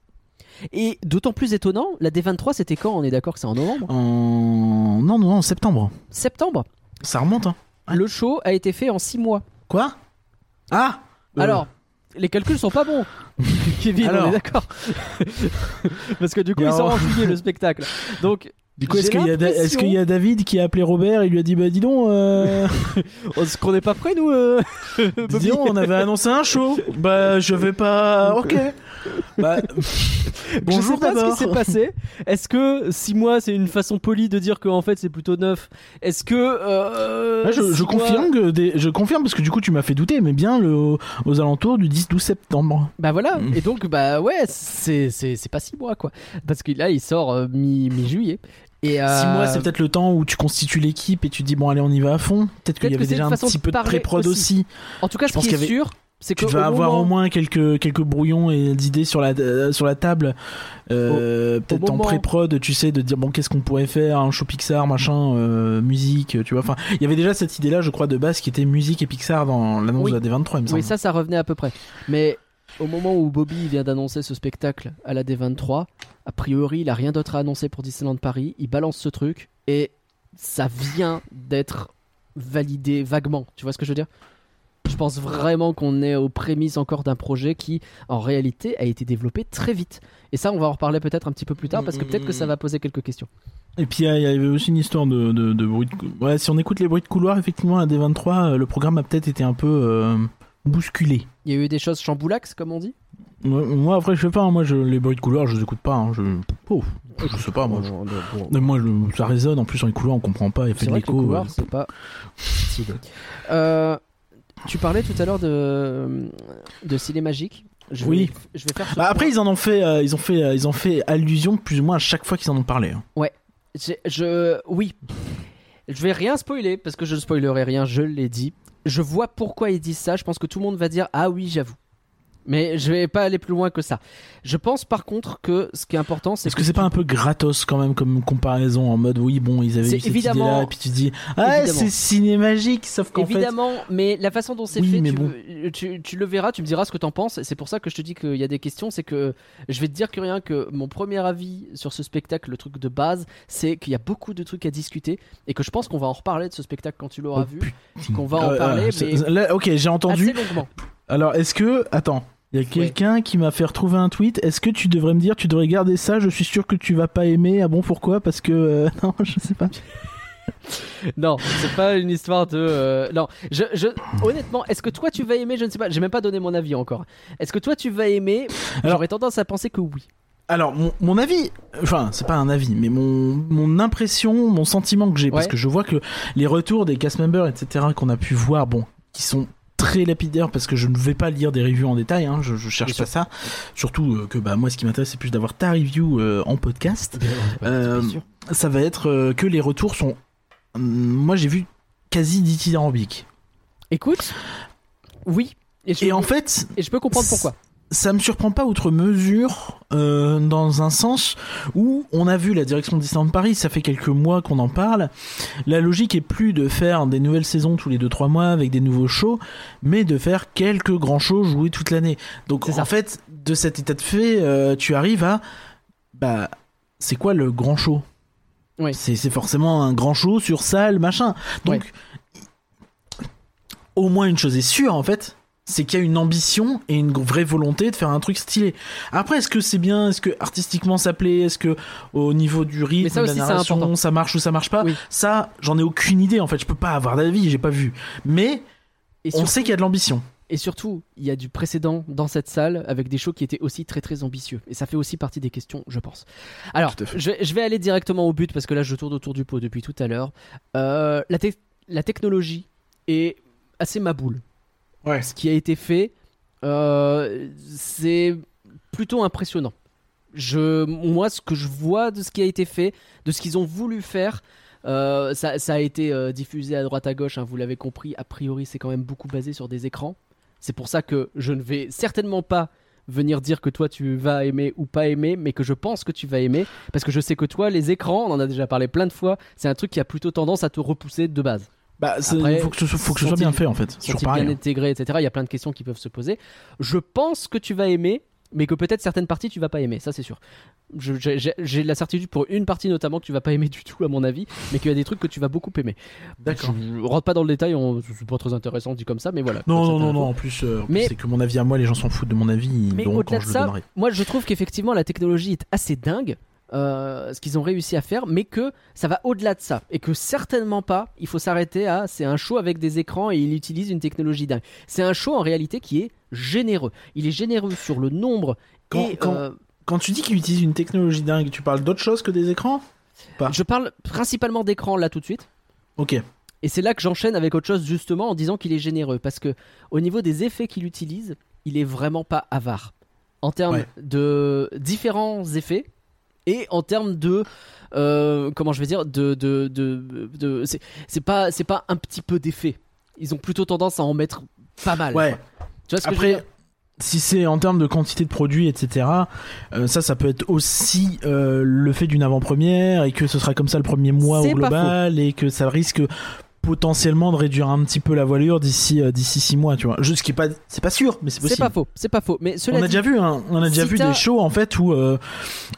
Et d'autant plus étonnant, la D23 c'était quand? On est d'accord que c'est en novembre? En non non non, en septembre. Septembre. Ça remonte hein. Le show a été fait en 6 mois. Quoi? Ah Euh, Alors, les calculs sont pas bons. Kevin, on est d'accord. Parce que du coup, ils sont en juillet le spectacle. Donc, Du coup, est-ce qu'il y, y a David qui a appelé Robert et lui a dit bah dis donc, euh, est-ce qu'on n'est pas prêts nous euh, dis donc, on avait annoncé un show. Bah je vais pas. Ok. Bah, bonjour Je sais pas ce qui s'est passé. Est-ce que 6 mois c'est une façon polie de dire qu'en fait c'est plutôt 9 Est-ce que. euh, je, je six mois- confirme que des- je confirme parce que du coup tu m'as fait douter mais bien le, aux alentours du 10-12 septembre. Bah voilà, Mm. et donc bah ouais, c'est pas 6 mois quoi. Parce que là il sort euh, mi mi-juillet. Et 6 euh, mois c'est peut-être le temps où tu constitues l'équipe et tu dis bon allez on y va à fond. Peut-être qu'il y avait déjà un petit peu de pré-prod aussi. aussi. En tout cas, Je ce pense qui est avait- sûr, c'est Tu vas au avoir moment- au moins quelques, quelques brouillons et d'idées sur la, euh, sur la table. Euh, Peut-être en pré-prod, tu sais, de dire bon, qu'est-ce qu'on pourrait faire, un show Pixar, machin, euh, musique, tu vois. Enfin, il y avait déjà cette idée-là, je crois, de base qui était musique et Pixar dans l'annonce Oui. de la D23, il me. Oui, ça, ça revenait à peu près. Mais au moment où Bobby vient d'annoncer ce spectacle à la D23, a priori, il a rien d'autre à annoncer pour Disneyland Paris. Il balance ce truc et ça vient d'être validé vaguement. Tu vois ce que je veux dire? Je pense vraiment qu'on est aux prémices encore d'un projet qui, en réalité, a été développé très vite. Et ça, on va en reparler peut-être un petit peu plus tard parce que peut-être que ça va poser quelques questions. Et puis il y avait aussi une histoire de, de, de bruit de Ouais, si on écoute les bruits de couloir, effectivement, à la D23, euh, le programme a peut-être été un peu euh, bousculé. Il y a eu des choses chamboulax, comme on dit? Moi, moi, après, je sais pas, hein, moi, je, les bruits de couloir, je les écoute pas. hein, je... Oh, je sais pas, moi. je- Mais Moi, je- ça résonne. En plus, dans les couloirs, on comprend pas. Il fait de l'écho. euh, c'est pas stylé. Euh, tu parlais tout à l'heure de, de ciné magique. Je Oui. Vais, je vais faire Bah après, point. ils en ont fait, euh, ils ont fait, euh, ils ont fait allusion plus ou moins à chaque fois qu'ils en ont parlé. hein. J'ai- je, oui. Je vais rien spoiler parce que je ne spoilerai rien, je l'ai dit. Je vois pourquoi ils disent ça. Je pense que tout le monde va dire Ah oui, j'avoue. Mais je vais pas aller plus loin que ça. Je pense par contre que ce qui est important, c'est Est-ce que c'est pas un peu gratos quand même comme comparaison en mode oui bon ils avaient eu cette évidemment- là et puis tu dis ah c'est cinémagique sauf qu'en fait Évidemment, mais la façon dont c'est Oui, fait, tu, bon. tu- tu le verras, tu me diras ce que t'en penses. C'est pour ça que je te dis qu'il y a des questions. C'est que je vais te dire que rien que mon premier avis sur ce spectacle, le truc de base, c'est qu'il y a beaucoup de trucs à discuter et que je pense qu'on va en reparler de ce spectacle quand tu l'auras Oh, vu, qu'on va en Euh, parler, euh, mais là, ok j'ai entendu assez longuement. alors est-ce que attends il y a quelqu'un qui m'a fait retrouver un tweet. Est-ce que tu devrais me dire, tu devrais garder ça? Je suis sûr que tu vas pas aimer. Ah bon, pourquoi? Parce que euh, non, je sais pas. Non, c'est pas une histoire de. euh, Non, je, je- honnêtement, est-ce que toi tu vas aimer? Je ne sais pas. J'ai même pas donné mon avis encore. Est-ce que toi tu vas aimer? Alors- J'aurais tendance à penser que oui. Alors, mon, mon avis, enfin, c'est pas un avis, mais mon, mon impression, mon sentiment que j'ai, parce que je vois que les retours des cast members, etc., qu'on a pu voir, bon, qui sont très lapidaires, parce que je ne vais pas lire des reviews en détail, hein, je, je cherche Bien pas ça. Surtout euh, que, bah, moi, ce qui m'intéresse, c'est plus d'avoir ta review euh, en podcast. Euh, Bien. Ça va être euh, que les retours sont. Hum, moi, j'ai vu quasi dithyrambiques. Écoute, oui. Et, je, Et en fait, et je peux comprendre pourquoi. Ça me surprend pas outre mesure euh, dans un sens où on a vu la direction de Disneyland Paris, ça fait quelques mois qu'on en parle. La logique est plus de faire des nouvelles saisons tous les 2-3 mois avec des nouveaux shows, mais de faire quelques grands shows joués toute l'année. Donc en ça. fait, de cet état de fait, euh, tu arrives à bah c'est quoi le grand show? Oui. C'est c'est forcément un grand show sur salle, machin. Donc au moins une chose est sûre en fait, c'est qu'il y a une ambition et une vraie volonté de faire un truc stylé. Après, est-ce que c'est bien? Est-ce que artistiquement ça plaît? Est-ce que au niveau du rythme, ça de la narration, ça marche ou ça marche pas? Oui. Ça, j'en ai aucune idée en fait. Je peux pas avoir d'avis, j'ai pas vu. Mais Et, on surtout- sait qu'il y a de l'ambition. et surtout, il y a du précédent dans cette salle avec des shows qui étaient aussi très très ambitieux. Et ça fait aussi partie des questions, je pense. Alors, je, vais- je vais aller directement au but parce que là, je tourne autour du pot depuis tout à l'heure. Euh, la, la technologie est assez maboule. Ouais. Ce qui a été fait, euh, c'est plutôt impressionnant. Je, moi, ce que je vois de ce qui a été fait, de ce qu'ils ont voulu faire, euh, ça, a été euh, diffusé à droite à gauche, hein, vous l'avez compris. A priori, c'est quand même beaucoup basé sur des écrans. C'est pour ça que je ne vais certainement pas venir dire que toi tu vas aimer ou pas aimer, mais que je pense que tu vas aimer, parce que je sais que toi, les écrans, on en a déjà parlé plein de fois, c'est un truc qui a plutôt tendance à te repousser de base. Bah, il faut que ce, soit- faut que ce soit bien fait en fait. Pareil. bien hein. intégrés, etc. Il y a plein de questions qui peuvent se poser. Je pense que tu vas aimer, mais que peut-être certaines parties tu vas pas aimer, ça c'est sûr. J'ai la certitude pour une partie notamment que tu vas pas aimer du tout à mon avis, mais qu'il y a des trucs que tu vas beaucoup aimer. D'accord. Je rentre pas dans le détail, on- c'est pas très intéressant dit comme ça, mais voilà. Non, non, non, non. En plus, euh, Mais- c'est que mon avis à moi, les gens s'en foutent de mon avis. Mais au-delà de ça, moi je trouve qu'effectivement la technologie est assez dingue. Euh, ce qu'ils ont réussi à faire, mais que ça va au-delà de ça et que certainement pas, il faut s'arrêter à c'est un show avec des écrans et il utilise une technologie dingue. C'est un show en réalité qui est généreux. Il est généreux sur le nombre Quand- et quand- euh, Quand tu dis qu'ils utilisent une technologie dingue, tu parles d'autre chose que des écrans pas? je parle principalement d'écran là tout de suite. Ok. Et c'est là que j'enchaîne avec autre chose justement en disant qu'il est généreux parce que au niveau des effets qu'il utilise, il est vraiment pas avare en termes Ouais. de différents effets et en termes de euh, comment je vais dire de de, de, de- c'est pas c'est pas un petit peu d'effets. Ils ont plutôt tendance à en mettre pas mal. Ouais. Tu vois ce que je Après, si c'est en termes de quantité de produits, etc., euh, ça, ça peut être aussi euh, le fait d'une avant-première et que ce sera comme ça le premier mois au global et que ça risque potentiellement de réduire un petit peu la voilure d'ici euh, d'ici six mois, tu vois. Je, ce qui est pas, c'est pas sûr, mais c'est C'est possible. pas faux, c'est pas faux. Mais cela On a dit, déjà vu, hein, on a déjà vu des shows en fait où euh,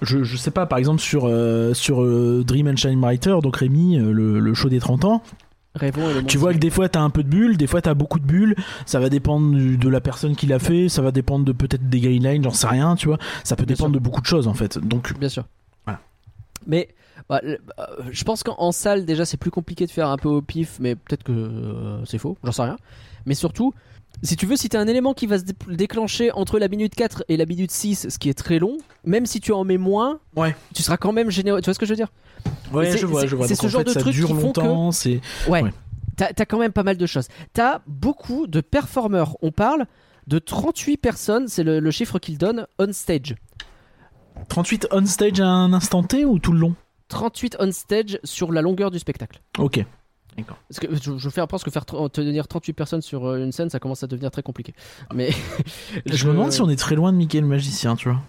je, je sais pas, par exemple sur euh, sur euh, Dream and Shine Brighter, donc Rémi, le, le show des 30 ans. Tu vois que des fois t'as un peu de bulles, des fois t'as beaucoup de bulles. Ça va dépendre du- de la personne qui l'a fait, ça va dépendre de peut-être des guidelines, j'en sais rien, tu vois. Ça peut Bien dépendre sûr. de beaucoup de choses en fait. Donc Bien sûr. Voilà. Mais bah, le- euh, je pense qu'en en salle, déjà, c'est plus compliqué de faire un peu au pif, mais peut-être que euh, c'est faux, j'en sais rien. Mais surtout, si tu veux, si t'as un élément qui va se dé- déclencher entre la minute 4 et la minute 6, ce qui est très long, même si tu en mets moins, Ouais. tu seras quand même généreux. Tu vois ce que je veux dire? Ouais, c'est- je vois, je vois. c'est ce en genre fait, de ça trucs dure qui font que- longtemps, c'est Ouais. Ouais. T'as as quand même pas mal de choses. T'as beaucoup de performeurs. On parle de 38 personnes, c'est le, le chiffre qu'ils donnent, on stage. 38 on stage à un instant T ou tout le long? 38 on stage sur la longueur du spectacle. Ok. D'accord. Parce que je, je fais- pense que faire tenir 38 personnes sur euh, une scène, ça commence à devenir très compliqué. Mais Je, me demande si on est très loin de Mickey le magicien, tu vois.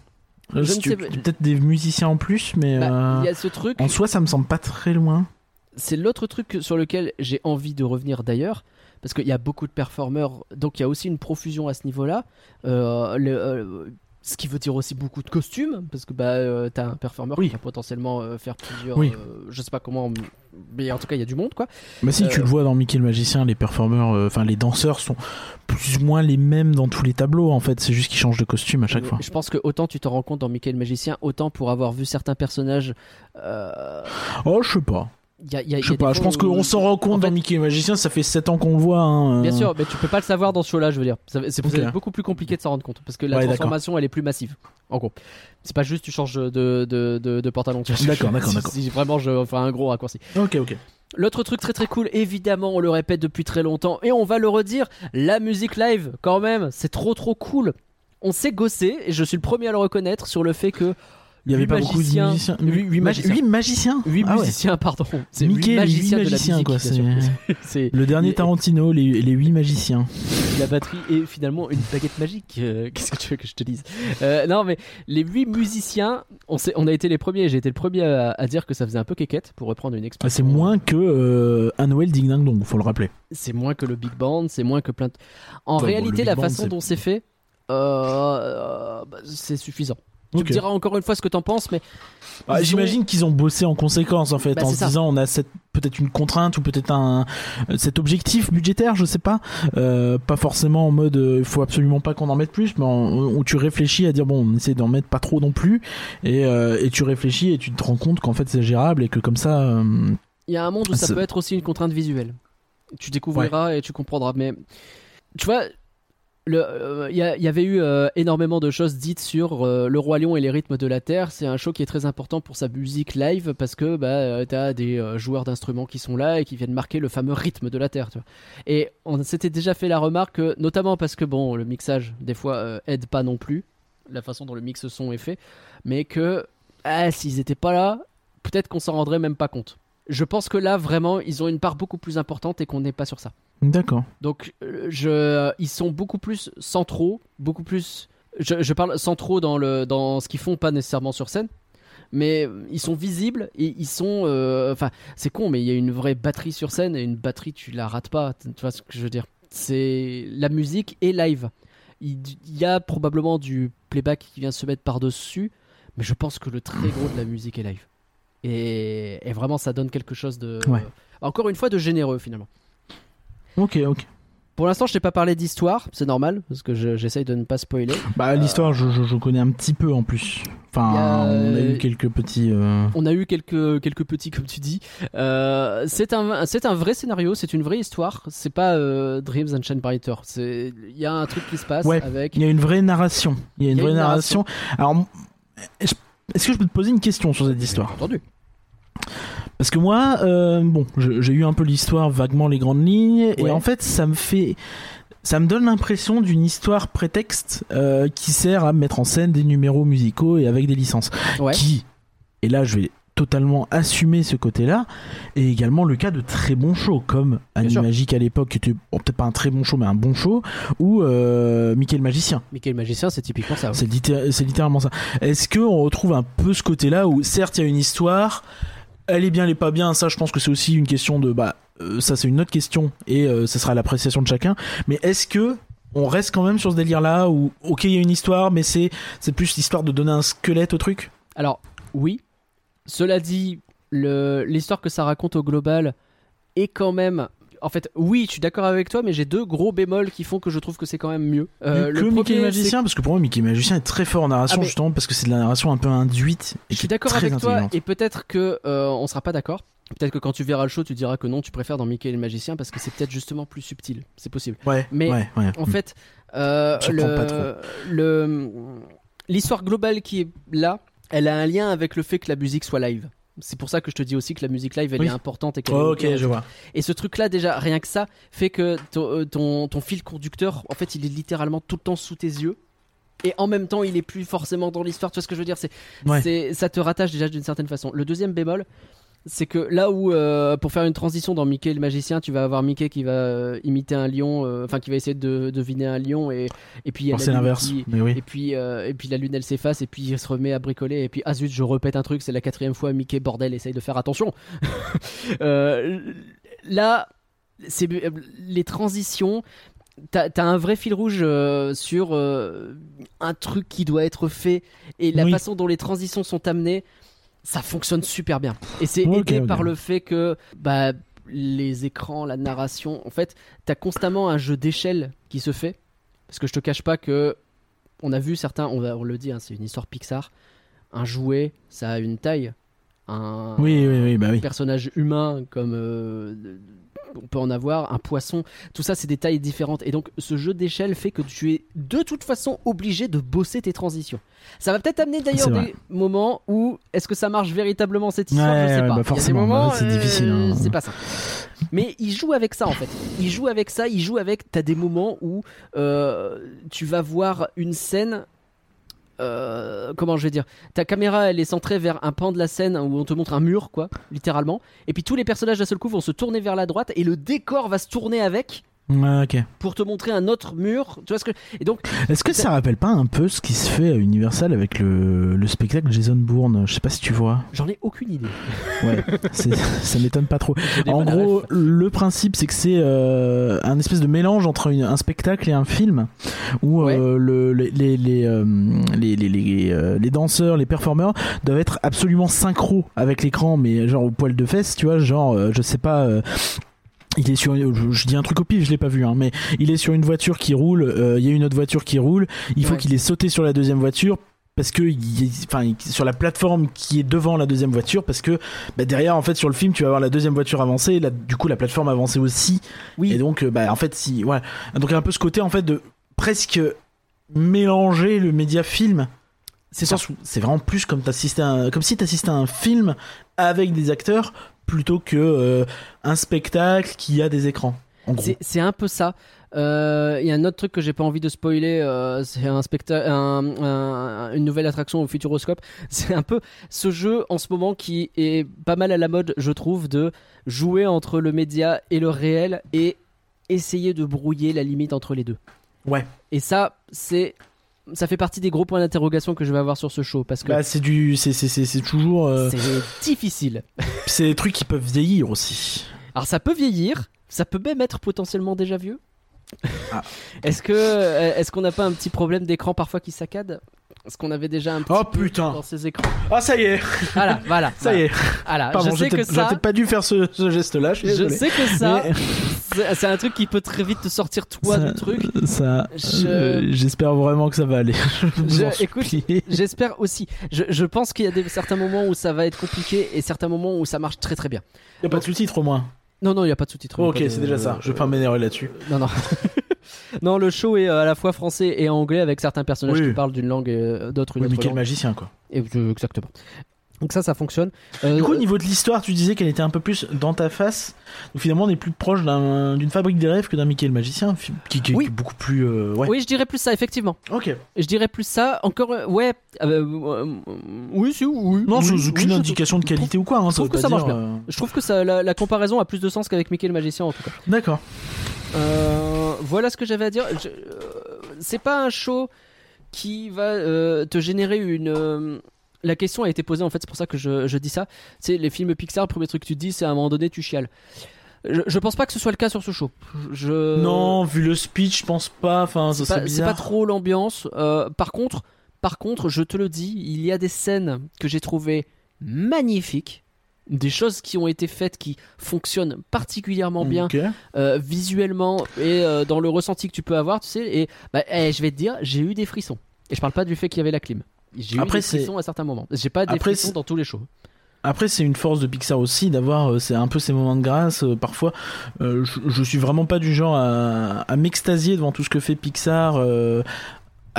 Je Si ne tu-. Peut-être des musiciens en plus, mais Bah, euh, il y a ce truc. en soi, ça me semble pas très loin. C'est l'autre truc sur lequel j'ai envie de revenir d'ailleurs, parce qu'il y a beaucoup de performeurs, donc il y a aussi une profusion à ce niveau-là. Euh, le- euh, ce qui veut dire aussi beaucoup de costumes, parce que bah, euh, t'as un performeur Oui. qui va potentiellement euh, faire plusieurs. Oui. euh, je sais pas comment, mais en tout cas il y a du monde quoi. Bah si, tu Euh, le vois dans Mickey le magicien, les performeurs, euh, enfin les danseurs sont plus ou moins les mêmes dans tous les tableaux. En fait, c'est juste qu'ils changent de costume à chaque fois. Je pense que autant tu t'en rends compte dans Mickey le Magicien, autant pour avoir vu certains personnages. euh, Oh, je sais pas. Il y a- il y a- il y Je a sais pas. Je pense où- qu'on s'en rend compte en dans fait- Mickey le magicien. Ça fait 7 ans qu'on le voit. hein, euh. Bien sûr, mais tu peux pas le savoir dans ce show-là, je veux dire. C'est beaucoup plus compliqué de s'en rendre compte parce que la Ouais, transformation elle est plus massive. En gros, c'est pas juste tu changes de, de, de, de pantalon. D'accord, d'accord, Si- d'accord. Si vraiment je fais un gros raccourci. Ok, ok. L'autre truc très très cool, évidemment, on le répète depuis très longtemps et on va le redire, la musique live, quand même, c'est trop trop cool. On s'est gossé et je suis le premier à le reconnaître sur le fait que Il y avait pas beaucoup de magiciens. musiciens. Huit- huit Mag- magiciens. huit magiciens. huit Ah ouais. musiciens, pardon, c'est Mickey, les magiciens huit de la musique, quoi, c'est- C'est Le dernier Tarantino, les, les 8 magiciens. la batterie est finalement une baguette magique. euh, Qu'est-ce que tu veux que je te dise? Euh, Non, mais les huit musiciens, on, s'est- on a été les premiers. J'ai été le premier à, à dire que ça faisait un peu quéquette, pour reprendre une Ah, expression. C'est moins que euh, un Noël Ding Ding Dong, faut le rappeler. C'est moins que le Big Band, c'est moins que plein de. En Ouais, réalité, la Band, façon c'est- dont c'est fait, euh, bah, c'est suffisant. Tu Ok. me diras encore une fois ce que t'en penses, mais Ah, ils J'imagine qu'ils ont bossé en conséquence en fait, Bah, en se ça. disant on a cette peut-être une contrainte ou peut-être un euh, cet objectif budgétaire, je sais pas, Euh, pas forcément en mode euh, il faut absolument pas qu'on en mette plus, mais où tu réfléchis à dire bon on essaie d'en mettre pas trop non plus et, euh, et tu réfléchis et tu te rends compte qu'en fait c'est gérable et que comme ça euh, il y a un monde où ça C'est- peut être aussi une contrainte visuelle. Tu découvriras et tu comprendras. Mais tu vois, euh, il y, avait eu euh, énormément de choses dites sur euh, Le Roi Lion et les rythmes de la Terre. C'est un show qui est très important pour sa musique live parce que bah, t'as des joueurs d'instruments qui sont là et qui viennent marquer le fameux rythme de la Terre. Et on s'était déjà fait la remarque, que, notamment parce que bon, le mixage des fois aide pas non plus la façon dont le mix son est fait, mais que ah, s'ils étaient pas là, peut-être qu'on s'en rendrait même pas compte. Je pense que là, vraiment, ils ont une part beaucoup plus importante et qu'on n'est pas sur ça. d'accord. Donc, euh, je, ils sont beaucoup plus centraux, beaucoup plus. Je, je parle centraux dans, le, dans ce qu'ils font, pas nécessairement sur scène. Mais ils sont visibles et ils sont. euh, Enfin, c'est con, mais il y a une vraie batterie sur scène et une batterie, tu la rates pas. Tu vois ce que je veux dire C'est la musique et live. Il, il y a probablement du playback qui vient se mettre par-dessus, mais je pense que le très gros de la musique est live. Et, et vraiment, ça donne quelque chose de. Ouais. Encore une fois, de généreux finalement. Ok, ok. Pour l'instant, je t'ai pas parlé d'histoire, c'est normal, parce que je- j'essaye de ne pas spoiler. Bah l'histoire je, je, je connais un petit peu en plus. Enfin a- on a eu quelques petits. euh, On a eu quelques, quelques petits, comme tu dis. Euh, c'est un, un vrai scénario, c'est une vraie histoire. C'est pas euh, Dreams and Shine Brighter. C'est- Il y a un truc qui se passe Ouais. avec. Il y a une vraie narration. Il y a une Il y a vraie une narration. Alors, m- est-ce que je peux te poser une question sur cette histoire Entendu. Parce que moi, euh, bon, j'ai eu un peu l'histoire, vaguement les grandes lignes, Ouais. et en fait, ça me fait. Ça me donne l'impression d'une histoire prétexte euh, qui sert à mettre en scène des numéros musicaux et avec des licences. Ouais. Qui, et là je vais totalement assumer ce côté-là, et également le cas de très bons shows, comme Bien sûr. Animagique à l'époque, qui était bon, peut-être pas un très bon show, mais un bon show, ou euh, Mickey le Magicien. Mickey le magicien, c'est typiquement ça. ouais. C'est litté- c'est littéralement ça. Est-ce que on retrouve un peu ce côté-là où certes il y a une histoire, elle est bien, elle est pas bien. Ça, je pense que c'est aussi une question de bah euh, ça c'est une autre question et euh, ça sera l'appréciation de chacun. Mais est-ce que on reste quand même sur ce délire-là où ok il y a une histoire, mais c'est c'est plus l'histoire de donner un squelette au truc? Alors, oui. Cela dit, l'histoire que ça raconte au global est quand même. En fait, oui, je suis d'accord avec toi, mais j'ai deux gros bémols qui font que je trouve que c'est quand même mieux. Euh, que le Mickey premier, le Magicien, parce que pour moi Mickey le Magicien est très fort en narration Ah, mais- justement parce que c'est de la narration un peu induite et Je suis d'accord avec toi et peut-être que euh, on sera pas d'accord. Peut-être que quand tu verras le show, tu diras que non, tu préfères dans Mickey et le magicien parce que c'est peut-être justement plus subtil. C'est possible. Ouais, mais- ouais, ouais. En fait, euh, l'histoire globale qui est là, elle a un lien avec le fait que la musique soit live. C'est pour ça que je te dis aussi que la musique live elle Oui. est importante et qu'elle est Oh, ok, je vois. Et ce truc-là déjà, rien que ça, fait que ton, euh, ton, ton fil conducteur, en fait, il est littéralement tout le temps sous tes yeux. Et en même temps, il est plus forcément dans l'histoire. Tu vois ce que je veux dire? C'est Ouais. c'est- ça te rattache déjà d'une certaine façon. Le deuxième bémol, c'est que là où euh, pour faire une transition dans Mickey le magicien, tu vas avoir Mickey qui va euh, imiter un lion, euh, enfin qui va essayer de deviner un lion et et puis il y a Alors, la c'est lune l'inverse. Mais oui. Et puis, et puis la lune elle s'efface et puis il se remet à bricoler et puis ah zut je répète un truc c'est la quatrième fois Mickey bordel essaye de faire attention. Là c'est les transitions t'as as un vrai fil rouge euh, sur euh, un truc qui doit être fait et la Oui. façon dont les transitions sont amenées ça fonctionne super bien et c'est Ok, aidé par le fait que bah les écrans la narration en fait t'as constamment un jeu d'échelle qui se fait parce que je te cache pas que on a vu certains, on, va- on le dit, hein, c'est une histoire Pixar. Un jouet, ça a une taille. Un, Oui, oui, oui, bah oui. personnage humain, comme euh, on peut en avoir, un poisson, tout ça, c'est des tailles différentes. Et donc, ce jeu d'échelle fait que tu es de toute façon obligé de bosser tes transitions. Ça va peut-être amener d'ailleurs des moments où est-ce que ça marche véritablement cette histoire? Ouais, Je sais ouais, pas. bah forcément, bah, c'est difficile, hein. C'est pas ça. Mais il joue avec ça en fait. Il joue avec ça. Il joue avec. T'as des moments où euh, tu vas voir une scène. Euh, comment je vais dire? Ta caméra elle est centrée vers un pan de la scène où on te montre un mur quoi, littéralement. Et puis tous les personnages d'un seul coup vont se tourner vers la droite et le décor va se tourner avec Ouais, ok. pour te montrer un autre mur. Tu vois ce que Et donc Est-ce que ça rappelle pas un peu ce qui se fait à Universal avec le, le spectacle Jason Bourne? Je sais pas si tu vois. j'en ai aucune idée. Ouais, ça m'étonne pas trop. En gros, le principe, c'est que c'est euh, un espèce de mélange entre une- un spectacle et un film où Ouais. euh, le, les, les, les, euh, les, les, les, euh, les danseurs, les performeurs doivent être absolument synchro avec l'écran, mais genre au poil de fesses, tu vois, genre, euh, je sais pas. Il est sur, je, je dis un truc au pif, je l'ai pas vu, hein, mais il est sur une voiture qui roule. euh, Il y a une autre voiture qui roule. Il faut Ouais. qu'il ait sauté sur la deuxième voiture parce que, enfin, sur la plateforme qui est devant la deuxième voiture, parce que bah, derrière, en fait, sur le film, tu vas voir la deuxième voiture avancer, et là, du coup, la plateforme avancer aussi. Oui. Et donc, euh, bah, en fait, si, ouais. Donc, il y a un peu ce côté, en fait, de presque mélanger le média film. C'est c'est vraiment plus comme t'assistais comme si t'assistais à un film avec des acteurs plutôt que euh, un spectacle qui a des écrans. C'est- un peu ça. Euh, Il y a un autre truc que j'ai pas envie de spoiler, euh, c'est un spectacle, un- un- une nouvelle attraction au Futuroscope. C'est un peu ce jeu en ce moment qui est pas mal à la mode, je trouve, de jouer entre le média et le réel et essayer de brouiller la limite entre les deux. Ouais. Et ça, c'est ça fait partie des gros points d'interrogation que je vais avoir sur ce show parce que Bah, c'est du, c'est, c'est, c'est, c'est toujours, euh, c'est difficile. c'est des trucs qui peuvent vieillir aussi. Alors ça peut vieillir, ça peut même être potentiellement déjà vieux. Ah. Est-ce que euh, est-ce qu'on n'a pas un petit problème d'écran parfois qui saccade? Est-ce qu'on avait déjà un petit Oh, peu putain. dans ces écrans Ah, ça y est, Voilà, voilà. ça voilà. y est. Voilà, Pardon, je sais que ça, pas dû faire ce, ce geste-là. Je, sais que ça, Mais- c'est un truc qui peut très vite te sortir toi ça, du truc. ça, Je- euh, j'espère vraiment que ça va aller. Je écoute. J'espère aussi. Je, je pense qu'il y a des, certains moments où ça va être compliqué et certains moments où ça marche très très bien. y a pas de sous-titres au moins. Non, non, il n'y a pas de sous-titres. ok, c'est déjà ça. Je vais pas m'énerver là-dessus. Non, non. non, le show est euh, à la fois français et anglais avec certains personnages Oui. qui parlent d'une langue et d'autres une Ouais, autre langue. magicien, quoi. Et, euh, exactement. Donc ça, ça fonctionne. Euh, Du coup, au niveau de l'histoire, tu disais qu'elle était un peu plus dans ta face. Donc finalement, on est plus proche d'un- d'une fabrique des rêves que d'un Mickey le magicien, qui, qui- Oui. qui est beaucoup plus. euh, ouais. Oui, je dirais plus ça, effectivement. Ok. Je dirais plus ça. Encore, euh, ouais. euh, oui, si, oui. Non, oui, c'est oui, aucune indication de trouve- qualité ou quoi. Hein, je trouve veut que ça marche bien. Je trouve que ça, la, la comparaison a plus de sens qu'avec Mickey le magicien en tout cas. D'accord. Voilà ce que j'avais à dire. C'est pas un show qui va te générer une. La question a été posée en fait, c'est pour ça que je, je dis ça. C'est les films Pixar, le premier truc que tu dis, c'est à un moment donné tu chiales. Je, je pense pas que ce soit le cas sur ce show. Je, Non, vu le speech, je pense pas. Enfin, c'est pas, trop l'ambiance. Euh, par contre, par contre, je te le dis, il y a des scènes que j'ai trouvées magnifiques, des choses qui ont été faites qui fonctionnent particulièrement bien euh, visuellement et euh, dans le ressenti que tu peux avoir, tu sais. Et bah, eh, je vais te dire, j'ai eu des frissons. Et je parle pas du fait qu'il y avait la clim. J'ai eu Après, des c'est- frissons à certains moments. J'ai pas des Après, frissons dans tous les shows. Après, c'est une force de Pixar aussi d'avoir euh, c'est un peu ces moments de grâce. euh, parfois, euh, je, je suis vraiment pas du genre à, à m'extasier devant tout ce que fait Pixar. euh,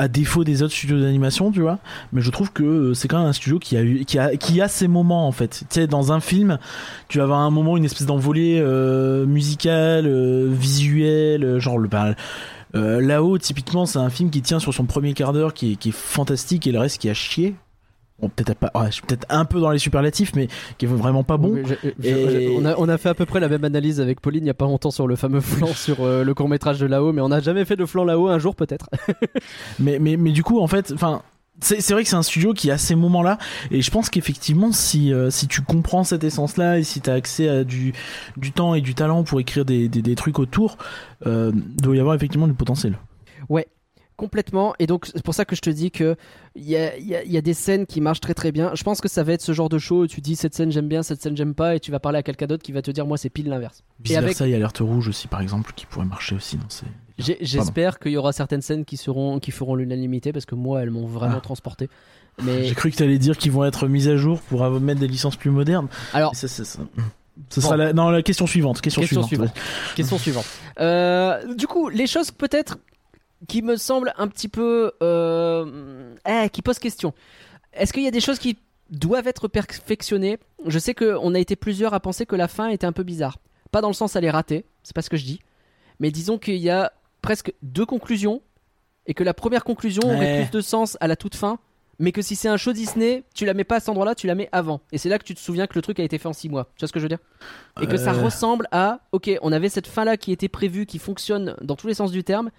à défaut des autres studios d'animation, tu vois, mais je trouve que c'est quand même un studio qui a eu, qui a, qui a ses moments en fait. Tu sais, dans un film, tu vas avoir un moment, une espèce d'envolée euh, musicale, visuelle, genre le, bah, euh, là-haut, typiquement, c'est un film qui tient sur son premier quart d'heure, qui est, qui est fantastique, et le reste qui a chié. bon, peut-être pas, ouais, je suis peut-être un peu dans les superlatifs, mais qui est vraiment pas bon. Mais je- je- Et- on, a, on a fait à peu près la même analyse avec Pauline il y a pas longtemps sur le fameux flanc sur euh, le court métrage de là-haut, mais on n'a jamais fait de flanc là-haut un jour peut-être. Mais, mais, mais du coup, en fait, enfin. C'est vrai que c'est un studio qui a ces moments-là et je pense qu'effectivement si euh, si tu comprends cette essence-là et si tu as accès à du du temps et du talent pour écrire des des, des trucs autour, euh, doit y avoir effectivement du potentiel. Complètement. Et donc, c'est pour ça que je te dis que il y a, y a- il y a des scènes qui marchent très très bien. Je pense que ça va être ce genre de show où tu dis cette scène j'aime bien, cette scène j'aime pas, et tu vas parler à quelqu'un d'autre qui va te dire moi c'est pile l'inverse. Et avec- versa, il y a alerte rouge aussi par exemple qui pourrait marcher aussi dans ces. J'espère qu'il y aura certaines scènes qui seront qui feront l'unanimité parce que moi elles m'ont vraiment Ah. transporté. Mais J'ai cru que tu allais dire qu'ils vont être mis à jour pour mettre des licences plus modernes. alors Ça, ça, ça. Ce Bon. sera la, non, la question suivante. Question, Question suivante. suivante. Question suivante. Euh, du coup, les choses peut-être qui me semblent un petit peu... Euh, eh, qui posent question. Est-ce qu'il y a des choses qui doivent être perfectionnées? Je sais qu'on a été plusieurs à penser que la fin était un peu bizarre. Pas dans le sens elle est ratée, c'est pas ce que je dis. Mais disons qu'il y a presque deux conclusions et que la première conclusion aurait plus de sens à la toute fin. Mais que si c'est un show Disney, tu la mets pas à cet endroit-là, tu la mets avant. Et c'est là que tu te souviens que le truc a été fait en 6 mois. Tu vois ce que je veux dire? Et que ça Euh. ressemble à ok on avait cette fin là qui était prévue qui fonctionne dans tous les sens du terme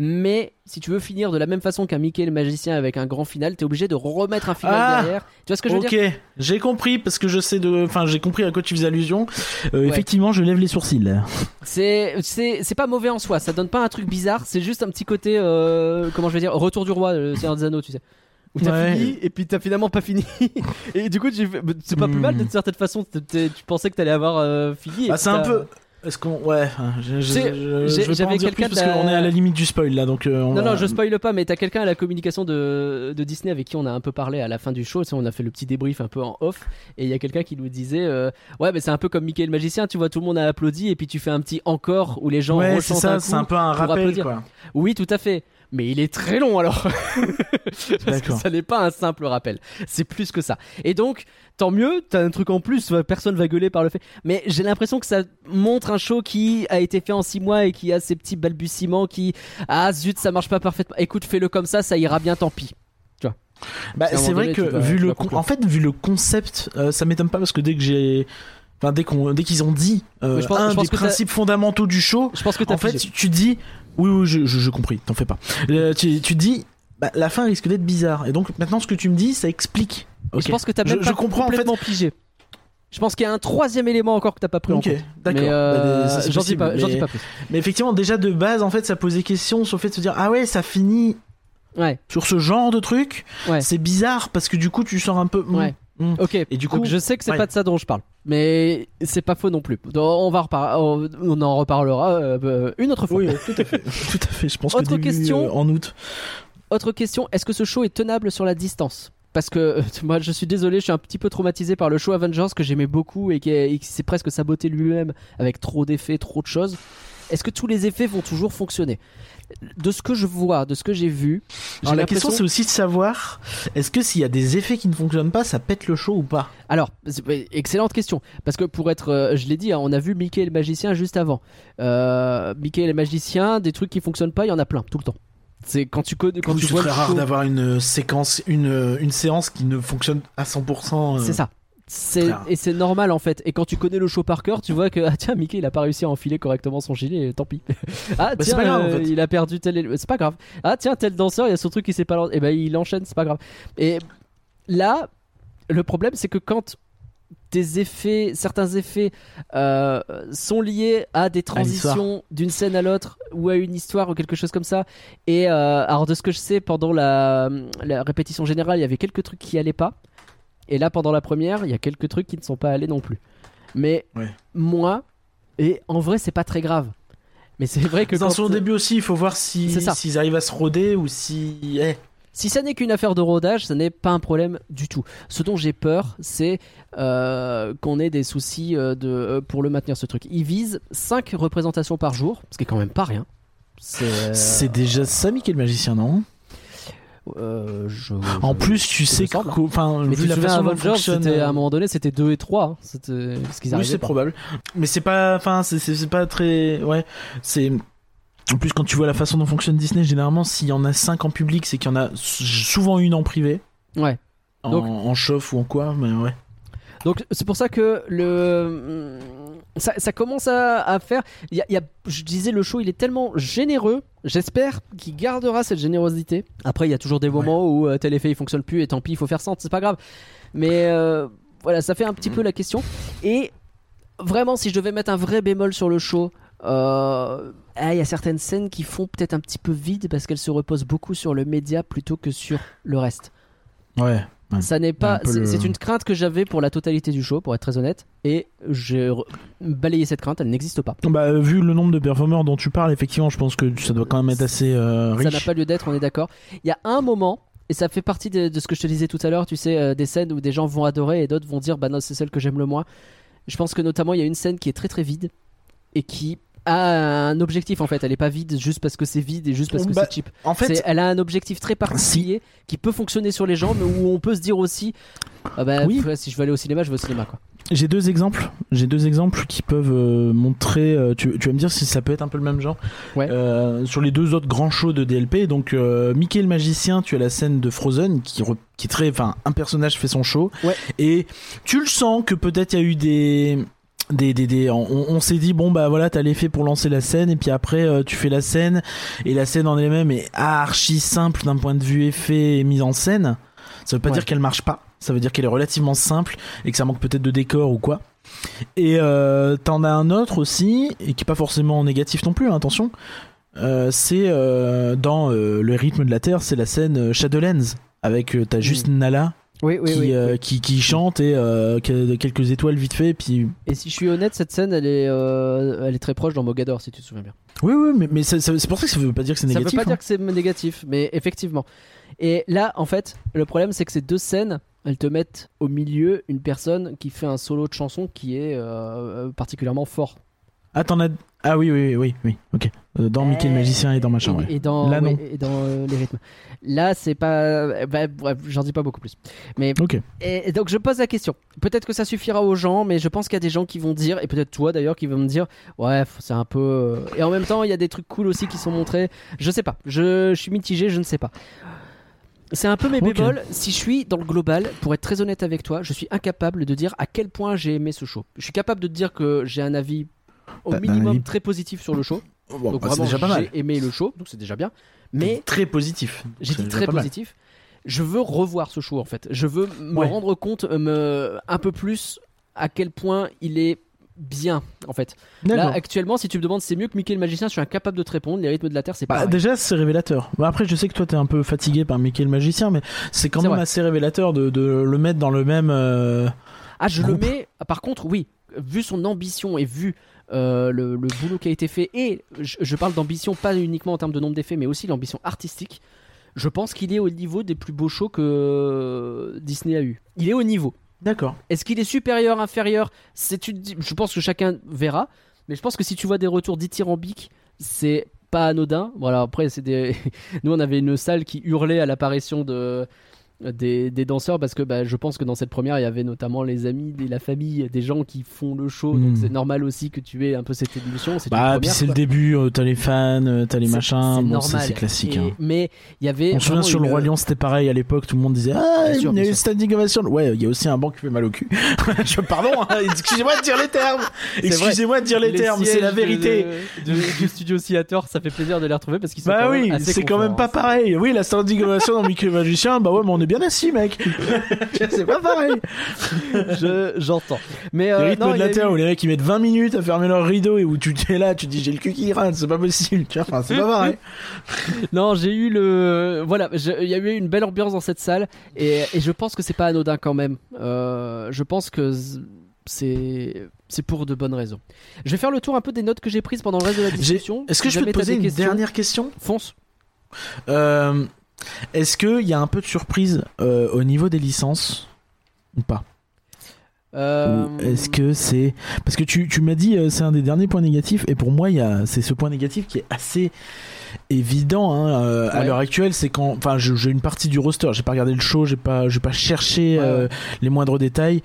mais si tu veux finir de la même façon qu'un Mickey le magicien avec un grand final t'es obligé de remettre un final Ah. derrière tu vois ce que je veux Ok, dire j'ai compris parce que je sais de, enfin j'ai compris à quoi tu faisais allusion. Euh, Ouais. Effectivement, je lève les sourcils. là. c'est c'est c'est pas mauvais en soi ça donne pas un truc bizarre c'est juste un petit côté euh, comment je vais dire retour du roi le Seigneur des Anneaux tu sais où t'as Ouais. fini et puis t'as finalement pas fini et du coup c'est pas plus Hmm. mal d'une certaine façon T'es- t'es- tu pensais que t'allais avoir euh, fini et Bah, c'est un peu. Est-ce qu'on, ouais, je, je, C'est- je, j'ai- je vais pas en j'avais dire plus quelqu'un parce qu'on est à la limite du spoil là, donc. euh, on Non, va- non, je spoile pas, mais t'as quelqu'un à la communication de, de Disney avec qui on a un peu parlé à la fin du show. On a fait le petit débrief un peu en off. Et il y a quelqu'un qui nous disait euh, Ouais, mais c'est un peu comme Mickey le magicien. Tu vois, tout le monde a applaudi. Et puis tu fais un petit encore où les gens Ouais, c'est ça, c'est un peu un rappel quoi. Oui, tout à fait. Mais il est très long alors. Parce que ça n'est pas un simple rappel. C'est plus que ça. Et donc, tant mieux, t'as un truc en plus, personne va gueuler par le fait. Mais j'ai l'impression que ça montre un show qui a été fait en 6 mois et qui a ces petits balbutiements qui. Ah zut, ça marche pas parfaitement. Écoute, fais-le comme ça, ça ira bien, tant pis. Bah, À un c'est vrai donné, que tu dois- vu tu le, con- en fait, vu le concept, euh, ça m'étonne pas parce que dès que j'ai, enfin dès qu'on, dès qu'ils ont dit euh, Mais je pense- un je pense des principes fondamentaux du show, Je pense que en fait, figé. tu dis, oui, oui, je, je, je compris, t'en fais pas. Euh, tu, tu dis, bah, la fin risque d'être bizarre. Et donc maintenant, ce que tu me dis, ça explique. Je pense que t'as Je- même je pas comprends, en fait. complètement pigé. Je pense qu'il y a un troisième élément encore que t'as pas pris en Ok, compte. d'accord. Euh, Bah, j'en dis pas, j'en mais- dis pas plus. Mais effectivement, déjà de base, en fait, ça posait question sur le fait de se dire, ah ouais, ça finit Ouais, sur ce genre de truc. Ouais. C'est bizarre parce que du coup, tu sors un peu. mm, ouais. mm. Ok. Et du coup, Donc je sais que c'est ouais. pas de ça dont je parle, mais c'est pas faux non plus. Donc, on va repar- on on en reparlera euh, euh, une autre fois. Oui, tout à fait. tout à fait. Je pense Autre que début, question. euh, en août. Autre question, est-ce que ce show est tenable sur la distance? Parce que euh, moi je suis désolé, je suis un petit peu traumatisé par le show Avengers que j'aimais beaucoup et qui, est- et qui s'est presque saboté lui-même avec trop d'effets, trop de choses. Est-ce que tous les effets vont toujours fonctionner? De ce que je vois, de ce que j'ai vu, Alors la question, c'est aussi de savoir est-ce que s'il y a des effets qui ne fonctionnent pas, ça pète le show ou pas? Alors, c'est- excellente question. Parce que pour être, euh, je l'ai dit, hein, on a vu Mickey et le magicien juste avant. Euh, Mickey et le magicien, des trucs qui fonctionnent pas, il y en a plein, tout le temps. C'est quand tu connais, quand Oui, tu c'est vois très le rare show- d'avoir une séquence, une, une séance qui ne fonctionne à 100%. euh, C'est ça. Et c'est normal en fait. Et quand tu connais le show par cœur, tu vois que ah tiens Mickey il a pas réussi à enfiler correctement son gilet, et tant pis. ah Bah, tiens pas grave, en euh, fait. il a perdu tel c'est pas grave. Ah tiens tel danseur il y a son truc qui s'est pas lancé. et ben il enchaîne c'est pas grave. Et là le problème c'est que quand tes effets, certains effets euh, sont liés à des transitions d'une scène à l'autre ou à une histoire ou quelque chose comme ça. Et euh, alors de ce que je sais, pendant la, la répétition générale, il y avait quelques trucs qui allaient pas. Et là, pendant la première, il y a quelques trucs qui ne sont pas allés non plus. Mais Ouais. moi, et en vrai, c'est pas très grave. Mais c'est vrai que Dans son début aussi, il faut voir si s'ils arrivent à se roder ou si. eh. Si ça n'est qu'une affaire de rodage, ça n'est pas un problème du tout. Ce dont j'ai peur, c'est euh, qu'on ait des soucis euh, de, euh, pour le maintenir ce truc. Il vise 5 représentations par jour, ce qui est quand même pas rien. C'est. déjà ça, Mickey le magicien, non? Euh, je- En je- plus, tu sais que, enfin, vu la façon dont fonctionne, c'était, à euh, un moment donné, c'était 2 et 3. hein. C'était ce qu'ils Oui, c'est probable. Mais c'est pas, enfin, c'est- pas très, ouais, c'est. En plus, quand tu vois la façon dont fonctionne Disney, généralement, s'il y en a 5 en public, c'est qu'il y en a souvent une en privé. Ouais. en, Donc- en chauffe ou en quoi, mais ouais. Donc c'est pour ça que le ça, ça commence à, à faire. Il y a, il y a- je disais le show, il est tellement généreux. J'espère qu'il gardera cette générosité. Après, il y a toujours des moments où euh, tel effet il fonctionne plus et tant pis, il faut faire sans, c'est pas grave. Mais euh, voilà, ça fait un petit peu la question. Et vraiment, si je devais mettre un vrai bémol sur le show. euh, ah, Il y a certaines scènes qui font peut-être un petit peu vide parce qu'elles se reposent beaucoup sur le média plutôt que sur le reste. Ouais. Ouais. Ça n'est pas. Un C'est le- une crainte que j'avais pour la totalité du show, pour être très honnête. Et j'ai re- balayé cette crainte, elle n'existe pas. Bah, vu le nombre de performeurs dont tu parles, effectivement, je pense que ça doit quand même être assez euh, Ça n'a riche. pas lieu d'être, on est d'accord. Il y a un moment, et ça fait partie de, de ce que je te disais tout à l'heure, tu sais, euh, des scènes où des gens vont adorer et d'autres vont dire, bah non, c'est celle que j'aime le moins. Je pense que notamment, il y a une scène qui est très très vide et qui a un objectif en fait. Elle est pas vide juste parce que c'est vide et juste parce que Bah, c'est cheap. En fait, elle a un objectif très particulier qui peut fonctionner sur les gens, mais où on peut se dire aussi, ah bah, Oui. pff, si je veux aller au cinéma, je vais au cinéma quoi. j'ai deux exemples. J'ai deux exemples qui peuvent euh, montrer. euh, tu, tu vas me dire si ça peut être un peu le même genre. Ouais. Euh, sur les deux autres grands shows de DLP, donc Mickey le magicien, tu as la scène de Frozen qui, qui est très, enfin, un personnage fait son show. Ouais. Et tu le sens que peut-être il y a eu des des, des, des- on, on s'est dit bon bah voilà t'as l'effet pour lancer la scène et puis après euh, tu fais la scène et la scène en elle-même est archi simple d'un point de vue effet et mise en scène. Ça veut pas Ouais. dire qu'elle marche pas. Ça veut dire qu'elle est relativement simple et que ça manque peut-être de décor ou quoi. Et euh, t'en as un autre aussi et qui est pas forcément négatif non plus hein, attention. Euh, c'est dans le rythme de la terre c'est la scène Shadowlands avec t'as juste Nala Oui, oui, qui, oui. euh, qui, qui chante et euh, quelques étoiles vite fait et puis Et si je suis honnête, cette scène, elle est, euh, elle est très proche dans Mogador, si tu te souviens bien. Oui, oui, mais, mais ça- ça- c'est pour ça que ça veut pas dire que c'est Ça négatif. veut pas hein. dire que c'est négatif, mais effectivement. Et là, en fait, le problème, c'est que ces deux scènes, elles te mettent au milieu une personne qui fait un solo de chanson qui est euh, particulièrement fort. Ah, t'en as. Ah oui, oui, oui, oui, ok. Euh, dans Mickey le magicien et dans machin, et, et dans, Là, non. et dans euh, les rythmes. Là, c'est pas. bah, bref, j'en dis pas beaucoup plus. Mais Ok. Et, donc je pose la question. Peut-être que ça suffira aux gens, mais je pense qu'il y a des gens qui vont dire, et peut-être toi d'ailleurs, qui vont me dire, ouais, c'est un peu. euh, Et en même temps, il y a des trucs cool aussi qui sont montrés. Je sais pas. Je, je suis mitigé, je ne sais pas. C'est un peu mes bémols. Si je suis dans le global, pour être très honnête avec toi, je suis incapable de dire à quel point j'ai aimé ce show. Je suis capable de te dire que j'ai un avis au Bah, minimum très positif sur le show. Bon, donc bah, c'est vraiment, déjà pas mal. j'ai aimé le show, donc c'est déjà bien. Mais très positif. j'ai dit très pas positif. Je veux revoir ce show en fait. Je veux me Ouais. rendre compte euh, me... un peu plus à quel point il est bien en fait. Là actuellement, si tu me demandes c'est mieux que Mickey le magicien, je suis incapable de te répondre. Les rythmes de la terre, c'est pas. Bah, déjà, c'est révélateur. Bah, après, je sais que toi, t'es un peu fatigué par Mickey le magicien, mais c'est quand même vrai. assez révélateur de, de le mettre dans le même. euh, Ah, je groupe. le mets. Par contre, oui, vu son ambition et vu le, le boulot qui a été fait, et je, je parle d'ambition pas uniquement en termes de nombre d'effets, mais aussi l'ambition artistique. Je pense qu'il est au niveau des plus beaux shows que Disney a eu. Il est au niveau. D'accord. Est-ce qu'il est supérieur, inférieur? C'est une- Je pense que chacun verra. Mais je pense que si tu vois des retours dithyrambiques, c'est pas anodin. Voilà, après, c'est des. Nous, on avait une salle qui hurlait à l'apparition de. Des, des danseurs parce que bah, je pense que dans cette première il y avait notamment les amis et la famille des gens qui font le show donc Mm. c'est normal aussi que tu aies un peu cette émulsion c'est une Bah, c'est le début, euh, t'as les fans, euh, t'as les machins, c'est bon, classique. Et- hein. mais il y avait On se souvient sur le une- Roi Lion, c'était pareil à l'époque, tout le monde disait Ah, il y a sûr. standing ovation. Ouais, il y a aussi un banc qui fait mal au cul. Je, pardon, hein, excusez-moi de dire les termes. Excusez-moi de dire les, termes, c'est la vérité. de- de- du studio Theater ça fait plaisir de les retrouver parce qu'ils sont Bah oui, c'est quand même pas hein. pareil. Oui, la standing ovation dans Mickey Magicien, bah ouais, mais on est bien assis, mec. c'est pas pareil. Je- j'entends. Mais Les euh, rythmes non, de la terre eu- où les mecs ils mettent 20 minutes à fermer leur rideau et où tu es là, tu te dis j'ai le cul qui rate, c'est pas possible. Enfin, c'est pas pareil. Non, j'ai eu le. Voilà, je- il y a eu une belle ambiance dans cette salle et, et je pense que c'est pas anodin quand même. Euh, je pense que c'est c'est pour de bonnes raisons. Je vais faire le tour un peu des notes que j'ai prises pendant le reste de la discussion. Est-ce que Si je peux te poser une questions, dernière question? Fonce. Euh, Est-ce qu'il y a un peu de surprise euh, au niveau des licences ou pas? Euh, Est-ce que c'est? Parce que tu, tu m'as dit euh, c'est un des derniers points négatifs et pour moi il c'est ce point négatif qui est assez évident hein, euh, à l'heure actuelle c'est quand enfin j'ai une partie du roster j'ai pas regardé le show j'ai pas j'ai pas cherché Ouais, ouais. les moindres détails.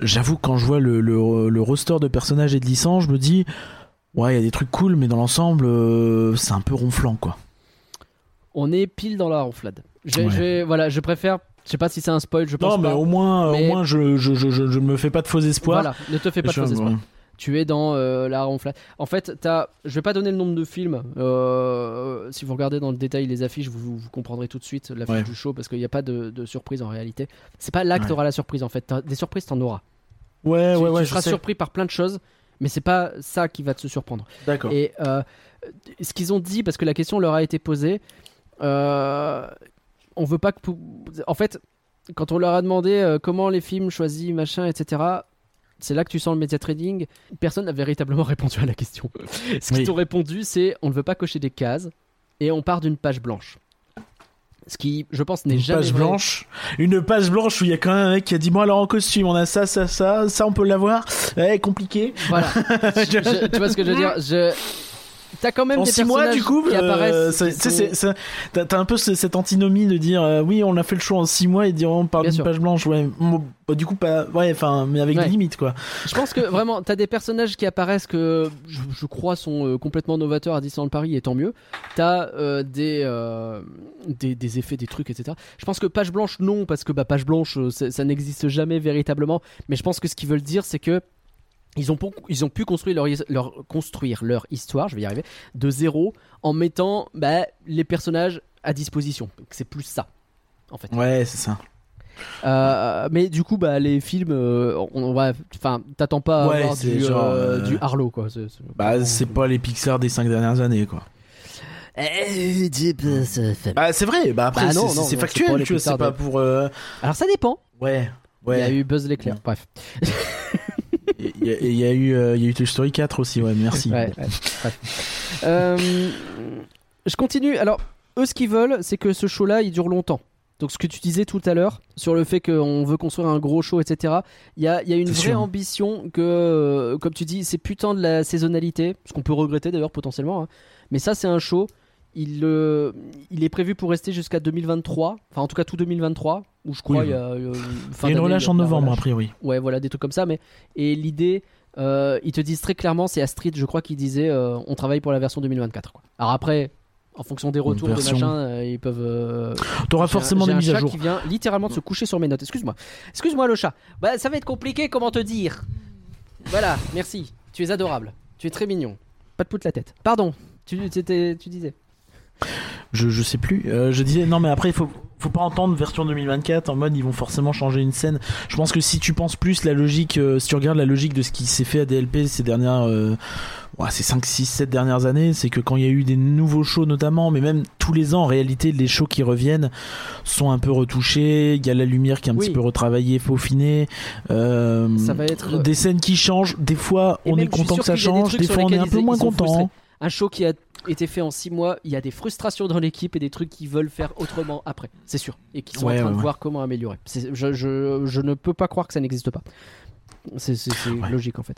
J'avoue que quand je vois le, le, le roster de personnages et de licences je me dis ouais il y a des trucs cool mais dans l'ensemble c'est un peu ronflant quoi On est pile dans la ronflade. Je, Ouais. je vais- voilà, je préfère Je sais pas si c'est un spoil, je pense Non, mais pas. au moins, Mais- au moins, je, je, je, je, me fais pas de faux espoirs. Voilà, ne te fais pas de faux espoirs. Tu es dans euh, la ronflade. En fait, t'as... je vais pas donner le nombre de films. euh, si vous regardez dans le détail les affiches, vous, vous comprendrez tout de suite l'affiche Ouais. du show parce qu'il n'y a pas de, de surprise en réalité. C'est pas là que Ouais. t'auras la surprise en fait. T'as- Des surprises, t'en auras. Ouais, tu ouais, ouais, tu je seras sais. surpris par plein de choses, mais c'est pas ça qui va te surprendre. D'accord. Et euh, ce qu'ils ont dit, parce que la question leur a été posée, euh, on veut pas que. En fait, quand on leur a demandé euh, comment les films choisis, machin, etc., c'est là que tu sens le média trading. Personne n'a véritablement répondu à la question. ce qu'ils t'ont répondu, c'est on ne veut pas cocher des cases et on part d'une page blanche. Ce qui, je pense, n'est Une jamais page vrai. blanche, une page blanche où il y a quand même un mec qui a dit bon alors en costume on a ça ça ça ça on peut l'avoir, ouais compliqué. Voilà. Je- je- tu vois ce que je veux dire? Je... T'as quand même en des six mois personnages du coup, qui euh, apparaissent. sont- t'as un peu ce- cette antinomie de dire euh, oui on a fait le show en six mois et dire on parle d'une page blanche ouais bah, du coup pas ouais enfin mais avec Ouais. des limites quoi. Je pense que vraiment, t'as des personnages qui apparaissent que je, je crois sont euh, complètement novateurs à Disneyland Paris, et tant mieux. T'as des, des des effets, des trucs, etc. Je pense que page blanche non, parce que bah, page blanche ça, ça n'existe jamais véritablement. Mais je pense que ce qu'ils veulent dire, c'est que ils ont, pu- ils ont pu construire leur, his- leur, construire leur histoire, je vais y arriver, de zéro en mettant bah, les personnages à disposition. C'est plus ça, en fait. Ouais c'est ça. Euh, mais du coup, bah, les films, euh, on, on va, enfin, t'attends pas à Ouais, avoir du, genre, euh, euh, du Harlow, quoi. C'est- c'est- Bah c'est pas les Pixar des cinq dernières années quoi. Eh, Bah c'est vrai bah après Bah, non, c'est- non, c'est non, factuel tu vois c'est pas de- pour euh, Alors ça dépend. ouais Il y a ouais eu Buzz l'éclair. Bon. Bref. il y, a- il y a eu euh, il y a eu Toy Story 4 aussi ouais merci. Ouais, ouais, bref. Euh, je continue. Alors, eux, ce qu'ils veulent, c'est que ce show-là, il dure longtemps. Donc, ce que tu disais tout à l'heure sur le fait qu'on veut construire un gros show, etc. Il y a, y a une vraie sûr. ambition que, euh, comme tu dis, c'est putain de la saisonnalité, ce qu'on peut regretter d'ailleurs potentiellement. hein. Mais ça, c'est un show. Il, euh, il est prévu pour rester jusqu'à 2023, enfin en tout cas tout 2023, où je crois Oui, il y a, euh, fin Il y a une relâche en de novembre relâche. a priori. Ouais, voilà, des trucs comme ça. Mais et l'idée, euh, ils te disent très clairement, c'est Astrid, je crois, qui disait, euh, on travaille pour la version 2024. Quoi. Alors après, en fonction des retours, des machins, euh, ils peuvent. euh, T'auras forcément des mises à chat jour. qui vient littéralement de se coucher sur mes notes. Excuse-moi, excuse-moi le chat. Bah, ça va être compliqué. Comment te dire Voilà, merci. Tu es adorable. Tu es très mignon. Pas de poutre la tête. Pardon. Tu disais. Je, je sais plus. Euh, je disais non mais après il faut faut pas entendre version 2024 en mode ils vont forcément changer une scène. Je pense que si tu penses plus la logique, euh, si tu regardes la logique de ce qui s'est fait à DLP ces dernières, euh, ouais, ces 5, 6, 7 dernières années, c'est que quand il y a eu des nouveaux shows notamment, mais même tous les ans en réalité les shows qui reviennent sont un peu retouchés. Il y a la lumière qui est un Oui. petit peu retravaillée, peaufinée. Euh, Ça va être- des scènes qui changent. Des fois Et on est content que ça des change. Des sur fois on est un peu moins content. Un show qui a été fait en 6 mois, il y a des frustrations dans l'équipe et des trucs qu'ils veulent faire autrement après, c'est sûr. Et qui sont Ouais, en train ouais, de voir comment améliorer. Je, je- je ne peux pas croire que ça n'existe pas. C'est logique en fait.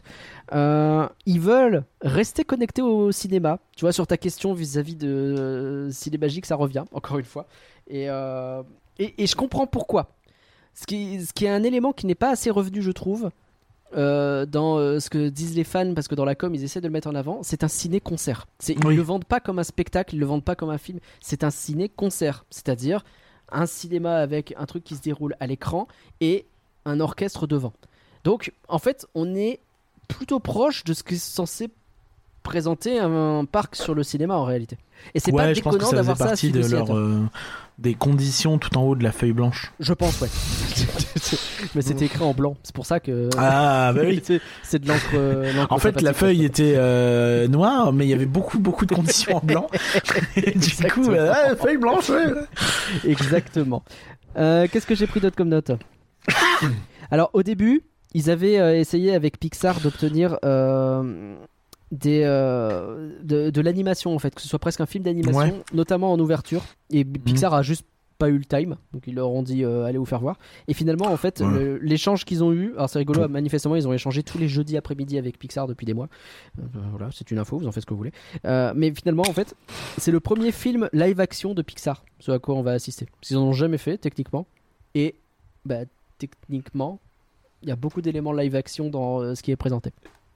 Euh, ils veulent rester connectés au cinéma. Tu vois, sur ta question vis-à-vis de euh, Cinémagique, ça revient, encore une fois. Et, euh, et, et je comprends pourquoi. Ce qui, ce qui est un élément qui n'est pas assez revenu, je trouve, euh, dans euh, ce que disent les fans, parce que dans la com, ils essaient de le mettre en avant, c'est un ciné-concert. Ils Oui. le vendent pas comme un spectacle, ils le vendent pas comme un film, c'est un ciné-concert. C'est-à-dire un cinéma avec un truc qui se déroule à l'écran et un orchestre devant. Donc, en fait, on est plutôt proche de ce qui est censé présenter un parc sur le cinéma en réalité. Et c'est pas Ouais, je pense que déconnant ça faisait d'avoir ça partie de leur, euh, des conditions tout en haut de la feuille blanche. Je pense, ouais. Mais c'était écrit en blanc. C'est pour ça que. Ah bah oui. C'est- de l'encre. euh, l'encre En fait, la feuille quoi. était euh, noire, mais il y avait beaucoup, beaucoup de conditions en blanc. Et du coup, Exactement. euh, ouais, feuille blanche, ouais. Exactement. Euh, Qu'est-ce que j'ai pris d'autre comme note Alors, au début, ils avaient euh, essayé avec Pixar d'obtenir euh, des, euh, de, de l'animation, en fait, que ce soit presque un film d'animation, Ouais. notamment en ouverture. Et Pixar a juste pas eu le time, donc ils leur ont dit euh, allez vous faire voir. Et finalement, en fait, Ouais. l'échange qu'ils ont eu, alors c'est rigolo, manifestement, ils ont échangé tous les jeudis après-midi avec Pixar depuis des mois. Euh, voilà, c'est une info, vous en faites ce que vous voulez. Euh, mais finalement, en fait, c'est le premier film live action de Pixar, ce à quoi on va assister. Parce qu'ils en ont jamais fait, techniquement. Et, bah, techniquement, il y a beaucoup d'éléments live action dans ce qui est présenté.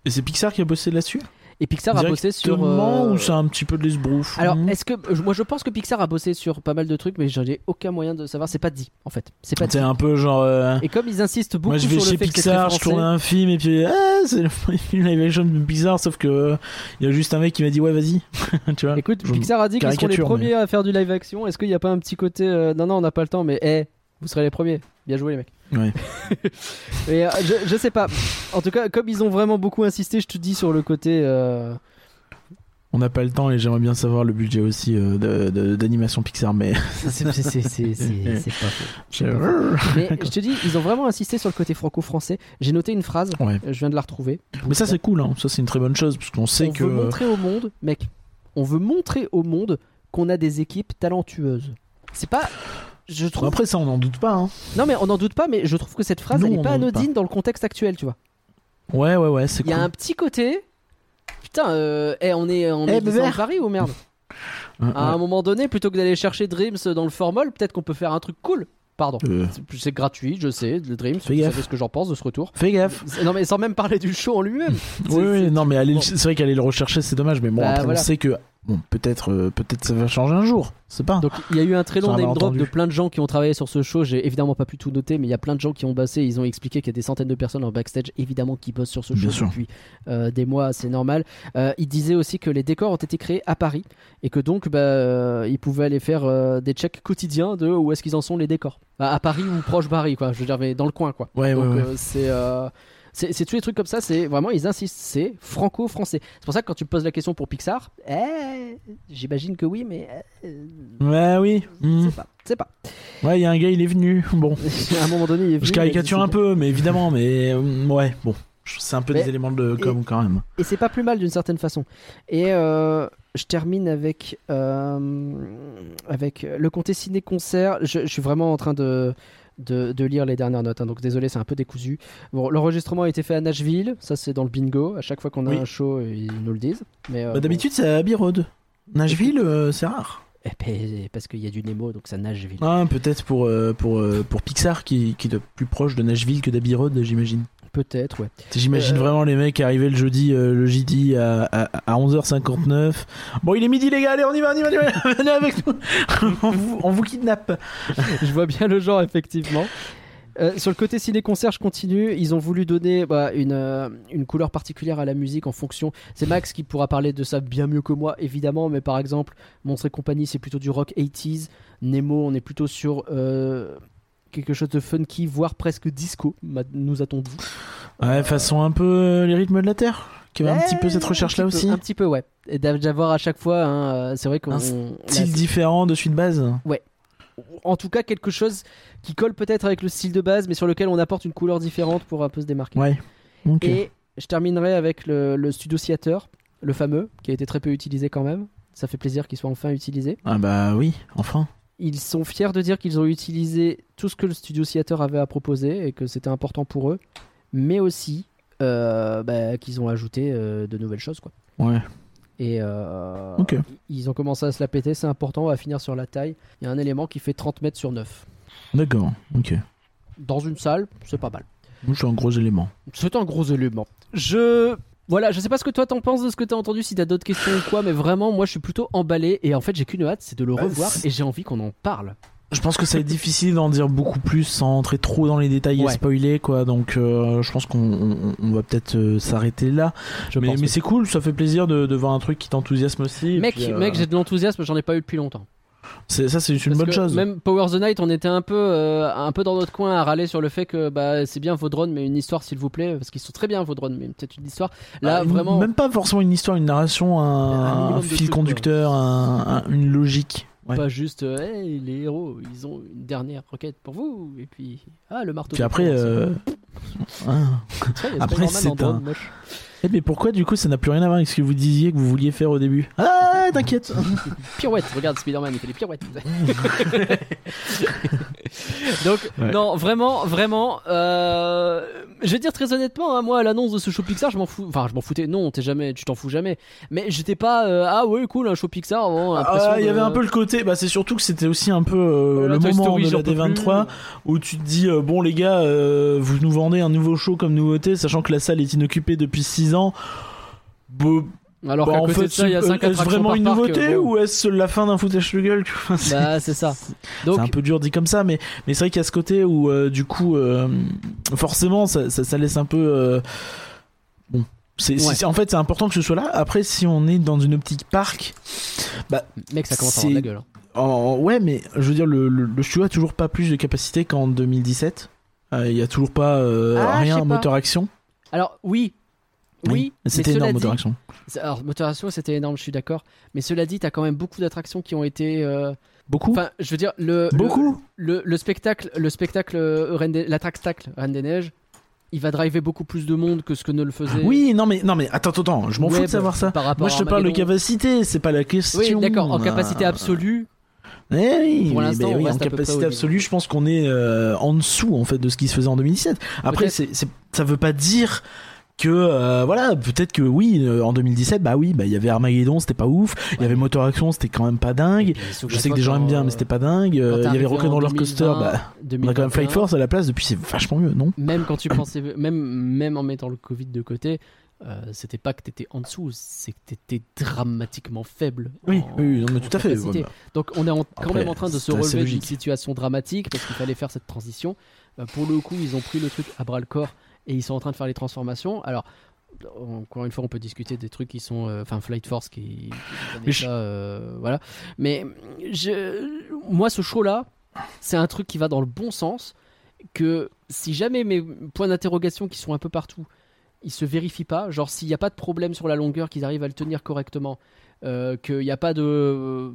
Et c'est Pixar qui a bossé là-dessus? Et Pixar a bossé sur. Euh, ou c'est un petit peu de l'esbrouf Alors, Hmm. est-ce que je- moi je pense que Pixar a bossé sur pas mal de trucs, mais j'en ai aucun moyen de savoir. C'est pas dit en fait. C'est pas dit. C'est un peu genre. euh, Et comme ils insistent beaucoup Moi je vais sur chez le fait que c'est très Pixar, je tourne un film et puis ah, c'est le film live action de Pixar sauf que euh, il y a juste un mec qui m'a dit ouais vas-y tu vois. Écoute, Je- Pixar a dit qu'ils seront les premiers à faire du live action. Est-ce qu'il n'y a pas un petit côté euh, non non on n'a pas le temps, mais eh vous serez les premiers. Bien joué les mecs. Ouais. Mais euh, je, je sais pas. En tout cas, comme ils ont vraiment beaucoup insisté, je te dis sur le côté. euh, On n'a pas le temps et j'aimerais bien savoir le budget aussi euh, de- de- d'animation Pixar mais c'est c'est- c'est- c'est- c'est- c'est pas faux. Mais je te dis, ils ont vraiment insisté sur le côté franco-français. J'ai noté une phrase. Ouais. Je viens de la retrouver. Mais ça c'est cool hein. ça c'est une très bonne chose parce qu'on sait on que veut montrer au monde, mec, on veut montrer au monde qu'on a des équipes talentueuses. C'est pas. Je Bon, trouve. après ça on n'en doute pas hein. Non, mais on n'en doute pas, mais je trouve que cette phrase, Nous, elle est on pas anodine dans le contexte actuel, tu vois. Ouais ouais ouais c'est Il y a un petit côté. Putain, euh, eh, on est en Eh, est bébert. Paris ou merde À un moment donné, plutôt que d'aller chercher Dreams dans le formol, peut-être qu'on peut faire un truc cool. Pardon. Euh, C'est- gratuit, je sais, le Dreams. Fais Vous gaffe. savez ce que j'en pense de ce retour. Fais gaffe. Non, mais sans même parler du show en lui-même. Oui, oui, non, mais c'est vrai qu'aller le rechercher, c'est dommage, mais bon, Bah, après, voilà. on sait que, bon, peut-être, euh, peut-être ça va changer un jour, c'est pas. Donc il y a eu un très long name drop de plein de gens qui ont travaillé sur ce show. J'ai évidemment pas pu tout noter, mais il y a plein de gens qui ont bossé. Ils ont expliqué qu'il y a des centaines de personnes en backstage, évidemment, qui bossent sur ce Bien show sûr. depuis euh, des mois. C'est normal. Euh, ils disaient aussi que les décors ont été créés à Paris et que donc bah, euh, ils pouvaient aller faire des checks quotidiens de où est-ce qu'ils en sont les décors. À à Paris ou proche Paris, quoi. Je veux dire, mais dans le coin, quoi. Ouais, Donc ouais, ouais. c'est c'est tous les trucs comme ça, c'est vraiment ils insistent, c'est franco-français. C'est pour ça que quand tu me poses la question pour Pixar, eh, j'imagine que oui, mais euh, Ouais, oui. Hmm. c'est pas, c'est pas. Ouais, il y a un gars, il est venu. Bon, à un moment donné, il est venu, je caricature un peu, mais évidemment, mais euh, ouais, bon. C'est un peu Mais- des éléments de com quand même. Et c'est pas plus mal d'une certaine façon. Et euh, je termine avec euh, avec le comté ciné-concert. Je, je suis vraiment en train de de, de lire les dernières notes, hein, donc désolé, c'est un peu décousu. Bon, l'enregistrement a été fait à Nashville, ça c'est dans le bingo. À chaque fois qu'on a Oui. un show, ils nous le disent. Mais euh, Bah, D'habitude, c'est à Abbey Road. Nashville, euh, c'est rare. Eh ben, parce qu'il y a du Nemo, donc ça Nashville. Ah, peut-être pour, euh, pour, euh, pour Pixar, qui, qui est plus proche de Nashville que d'Abbey Road, j'imagine. Peut-être, ouais. J'imagine Euh, vraiment les mecs arriver le jeudi, euh, le jeudi à, à, à 11h59. Bon, il est midi, les gars, allez, on y va, on y va, on y va. venez avec nous. on, vous, on vous kidnappe. je vois bien le genre, effectivement. Euh, sur le côté ciné-concert, je continue. Ils ont voulu donner bah, une, euh, une couleur particulière à la musique en fonction. C'est Max qui pourra parler de ça bien mieux que moi, évidemment. Mais par exemple, Monstre et compagnie, c'est plutôt du rock 80s. Nemo, on est plutôt sur euh, quelque chose de funky, voire presque disco, nous dit. Ouais, façon un peu euh, les rythmes de la Terre, qui avait un petit peu cette recherche-là aussi. Un petit peu, ouais. Et d'avoir à chaque fois, hein, euh, c'est vrai qu'on. Un Style différent de suite base. en tout cas quelque chose qui colle peut-être avec le style de base, mais sur lequel on apporte une couleur différente pour un peu se démarquer. Ouais. Ok. Et je terminerai avec le, le Studio Theater, le fameux, qui a été très peu utilisé quand même. Ça fait plaisir qu'il soit enfin utilisé. Ah bah oui, enfin. Ils sont fiers de dire qu'ils ont utilisé tout ce que le Studio Theater avait à proposer et que c'était important pour eux, mais aussi euh, bah, qu'ils ont ajouté euh, de nouvelles choses. Quoi. Ouais. Et euh, Ok. ils ont commencé à se la péter, c'est important, on va finir sur la taille. Il y a un élément qui fait 30 mètres sur 9. D'accord. Ok. Dans une salle, c'est pas mal. Suis un gros élément. C'est un gros élément. Je. Voilà, je sais pas ce que toi t'en penses de ce que t'as entendu, si t'as d'autres questions ou quoi, mais vraiment, moi je suis plutôt emballé et en fait j'ai qu'une hâte, c'est de le Bah, revoir et j'ai envie qu'on en parle. Je pense que ça va être difficile d'en dire beaucoup plus sans entrer trop dans les détails Ouais. et spoiler quoi. Donc euh, je pense qu'on on- on va peut-être euh, s'arrêter là. Je mais c'est cool, ça fait plaisir de, de voir un truc qui t'enthousiasme aussi. Mec, puis, euh, mec, j'ai de l'enthousiasme, j'en ai pas eu depuis longtemps. C'est- ça c'est une Parce bonne chose. Même Power the Night, on était un peu, euh, un peu dans notre coin à râler sur le fait que bah, c'est bien vos drones, mais une histoire s'il vous plaît, parce qu'ils sont très bien vos drones, mais peut-être une histoire. Là, Ah, vraiment. Même pas forcément une histoire, une narration, Un fil conducteur, un- un- une logique. Ouais. Pas juste, euh, Hey, les héros, ils ont une dernière requête pour vous, et puis, ah, le marteau. Puis après, euh, après, c'est un-. Eh, mais pourquoi du coup ça n'a plus rien à voir avec ce que vous disiez que vous vouliez faire au début? Ah, t'inquiète. Pirouette, regarde Spider-Man, il fait des pirouettes. Donc, Ouais. non, vraiment, vraiment, euh, je vais dire très honnêtement, hein, moi, à l'annonce de ce show Pixar, je m'en fous. Enfin, je m'en foutais, non, t'es jamais, tu t'en fous jamais. Mais j'étais pas, euh, ah ouais, cool, un show Pixar, vraiment, l'impression Ah, il y de- avait un peu le côté, bah c'est surtout que c'était aussi un peu euh, le moment Story, de la peux D23 plus. où tu te dis bon les gars, vous nous vendez un nouveau show comme nouveauté, sachant que la salle est inoccupée depuis 6 ans. Bon, Alors Bah, qu'à en côté fait, de ça, il y a c'est- 5 est-ce vraiment par une nouveauté bon. ou est-ce la fin d'un foutage de gueule c'est- Bah, c'est ça. Donc, C'est un peu dur dit comme ça, mais, mais c'est vrai qu'il y a ce côté où, euh, du coup, euh, forcément, ça, ça, ça laisse un peu. euh, bon. C'est, Ouais. c'est- en fait, c'est important que ce soit là. Après, si on est dans une optique parc, mec, ça commence à avoir de la gueule. hein. en- ouais, mais je veux dire, le, le, le studio a toujours pas plus de capacité qu'en 2017. Euh, Il y a toujours pas euh, Ah, rien en moteur action. Alors, oui. Oui, c'était énorme moteur action. Alors, motoration, c'était énorme, je suis d'accord. Mais cela dit, t'as quand même beaucoup d'attractions qui ont été. euh, Beaucoup. Enfin, je veux dire, le. Beaucoup. Le, le spectacle, le spectacle, euh, l'attractacle Reine des Neiges, il va driver beaucoup plus de monde que ce que ne le faisait. Oui, non mais non mais attends attends, je m'en fous de savoir ça. Par rapport Moi, je te parle de capacité, c'est pas la question. Oui, d'accord. En capacité Euh, absolue, Eh oui, Pour l'instant, oui, en capacité absolue, je pense qu'on est euh, en dessous en fait de ce qui se faisait en 2017. Après, c'est- ça veut pas dire que euh, voilà, peut-être que oui, euh, en 2017, bah oui, bah il y avait Armageddon, c'était pas ouf. Il y avait Motor Action, c'était quand même pas dingue. Je sais que des gens aiment bien, mais c'était pas dingue. Euh, Il y avait Rock'n'Roller Coaster, bah on a quand même Flight Force à la place. Depuis, c'est vachement mieux, non? Même quand tu pensais, même, même en mettant le Covid de côté, euh, c'était pas que t'étais en dessous, c'est que t'étais dramatiquement faible. Oui, en- oui, non mais tout à fait. ouais, bah. Donc on est en- quand Après, même en train de se relever d'une situation dramatique parce qu'il fallait faire cette transition. Euh, pour le coup, ils ont pris le truc à bras le corps et ils sont en train de faire les transformations. Alors, encore une fois, on peut discuter des trucs qui sont, euh, enfin, Flight Force qui, ça, euh, voilà. Mais je, moi, ce show-là, c'est un truc qui va dans le bon sens. Que si jamais mes points d'interrogation qui sont un peu partout, ils se vérifient pas, genre s'il n'y a pas de problème sur la longueur, qu'ils arrivent à le tenir correctement, euh, qu'il n'y a pas de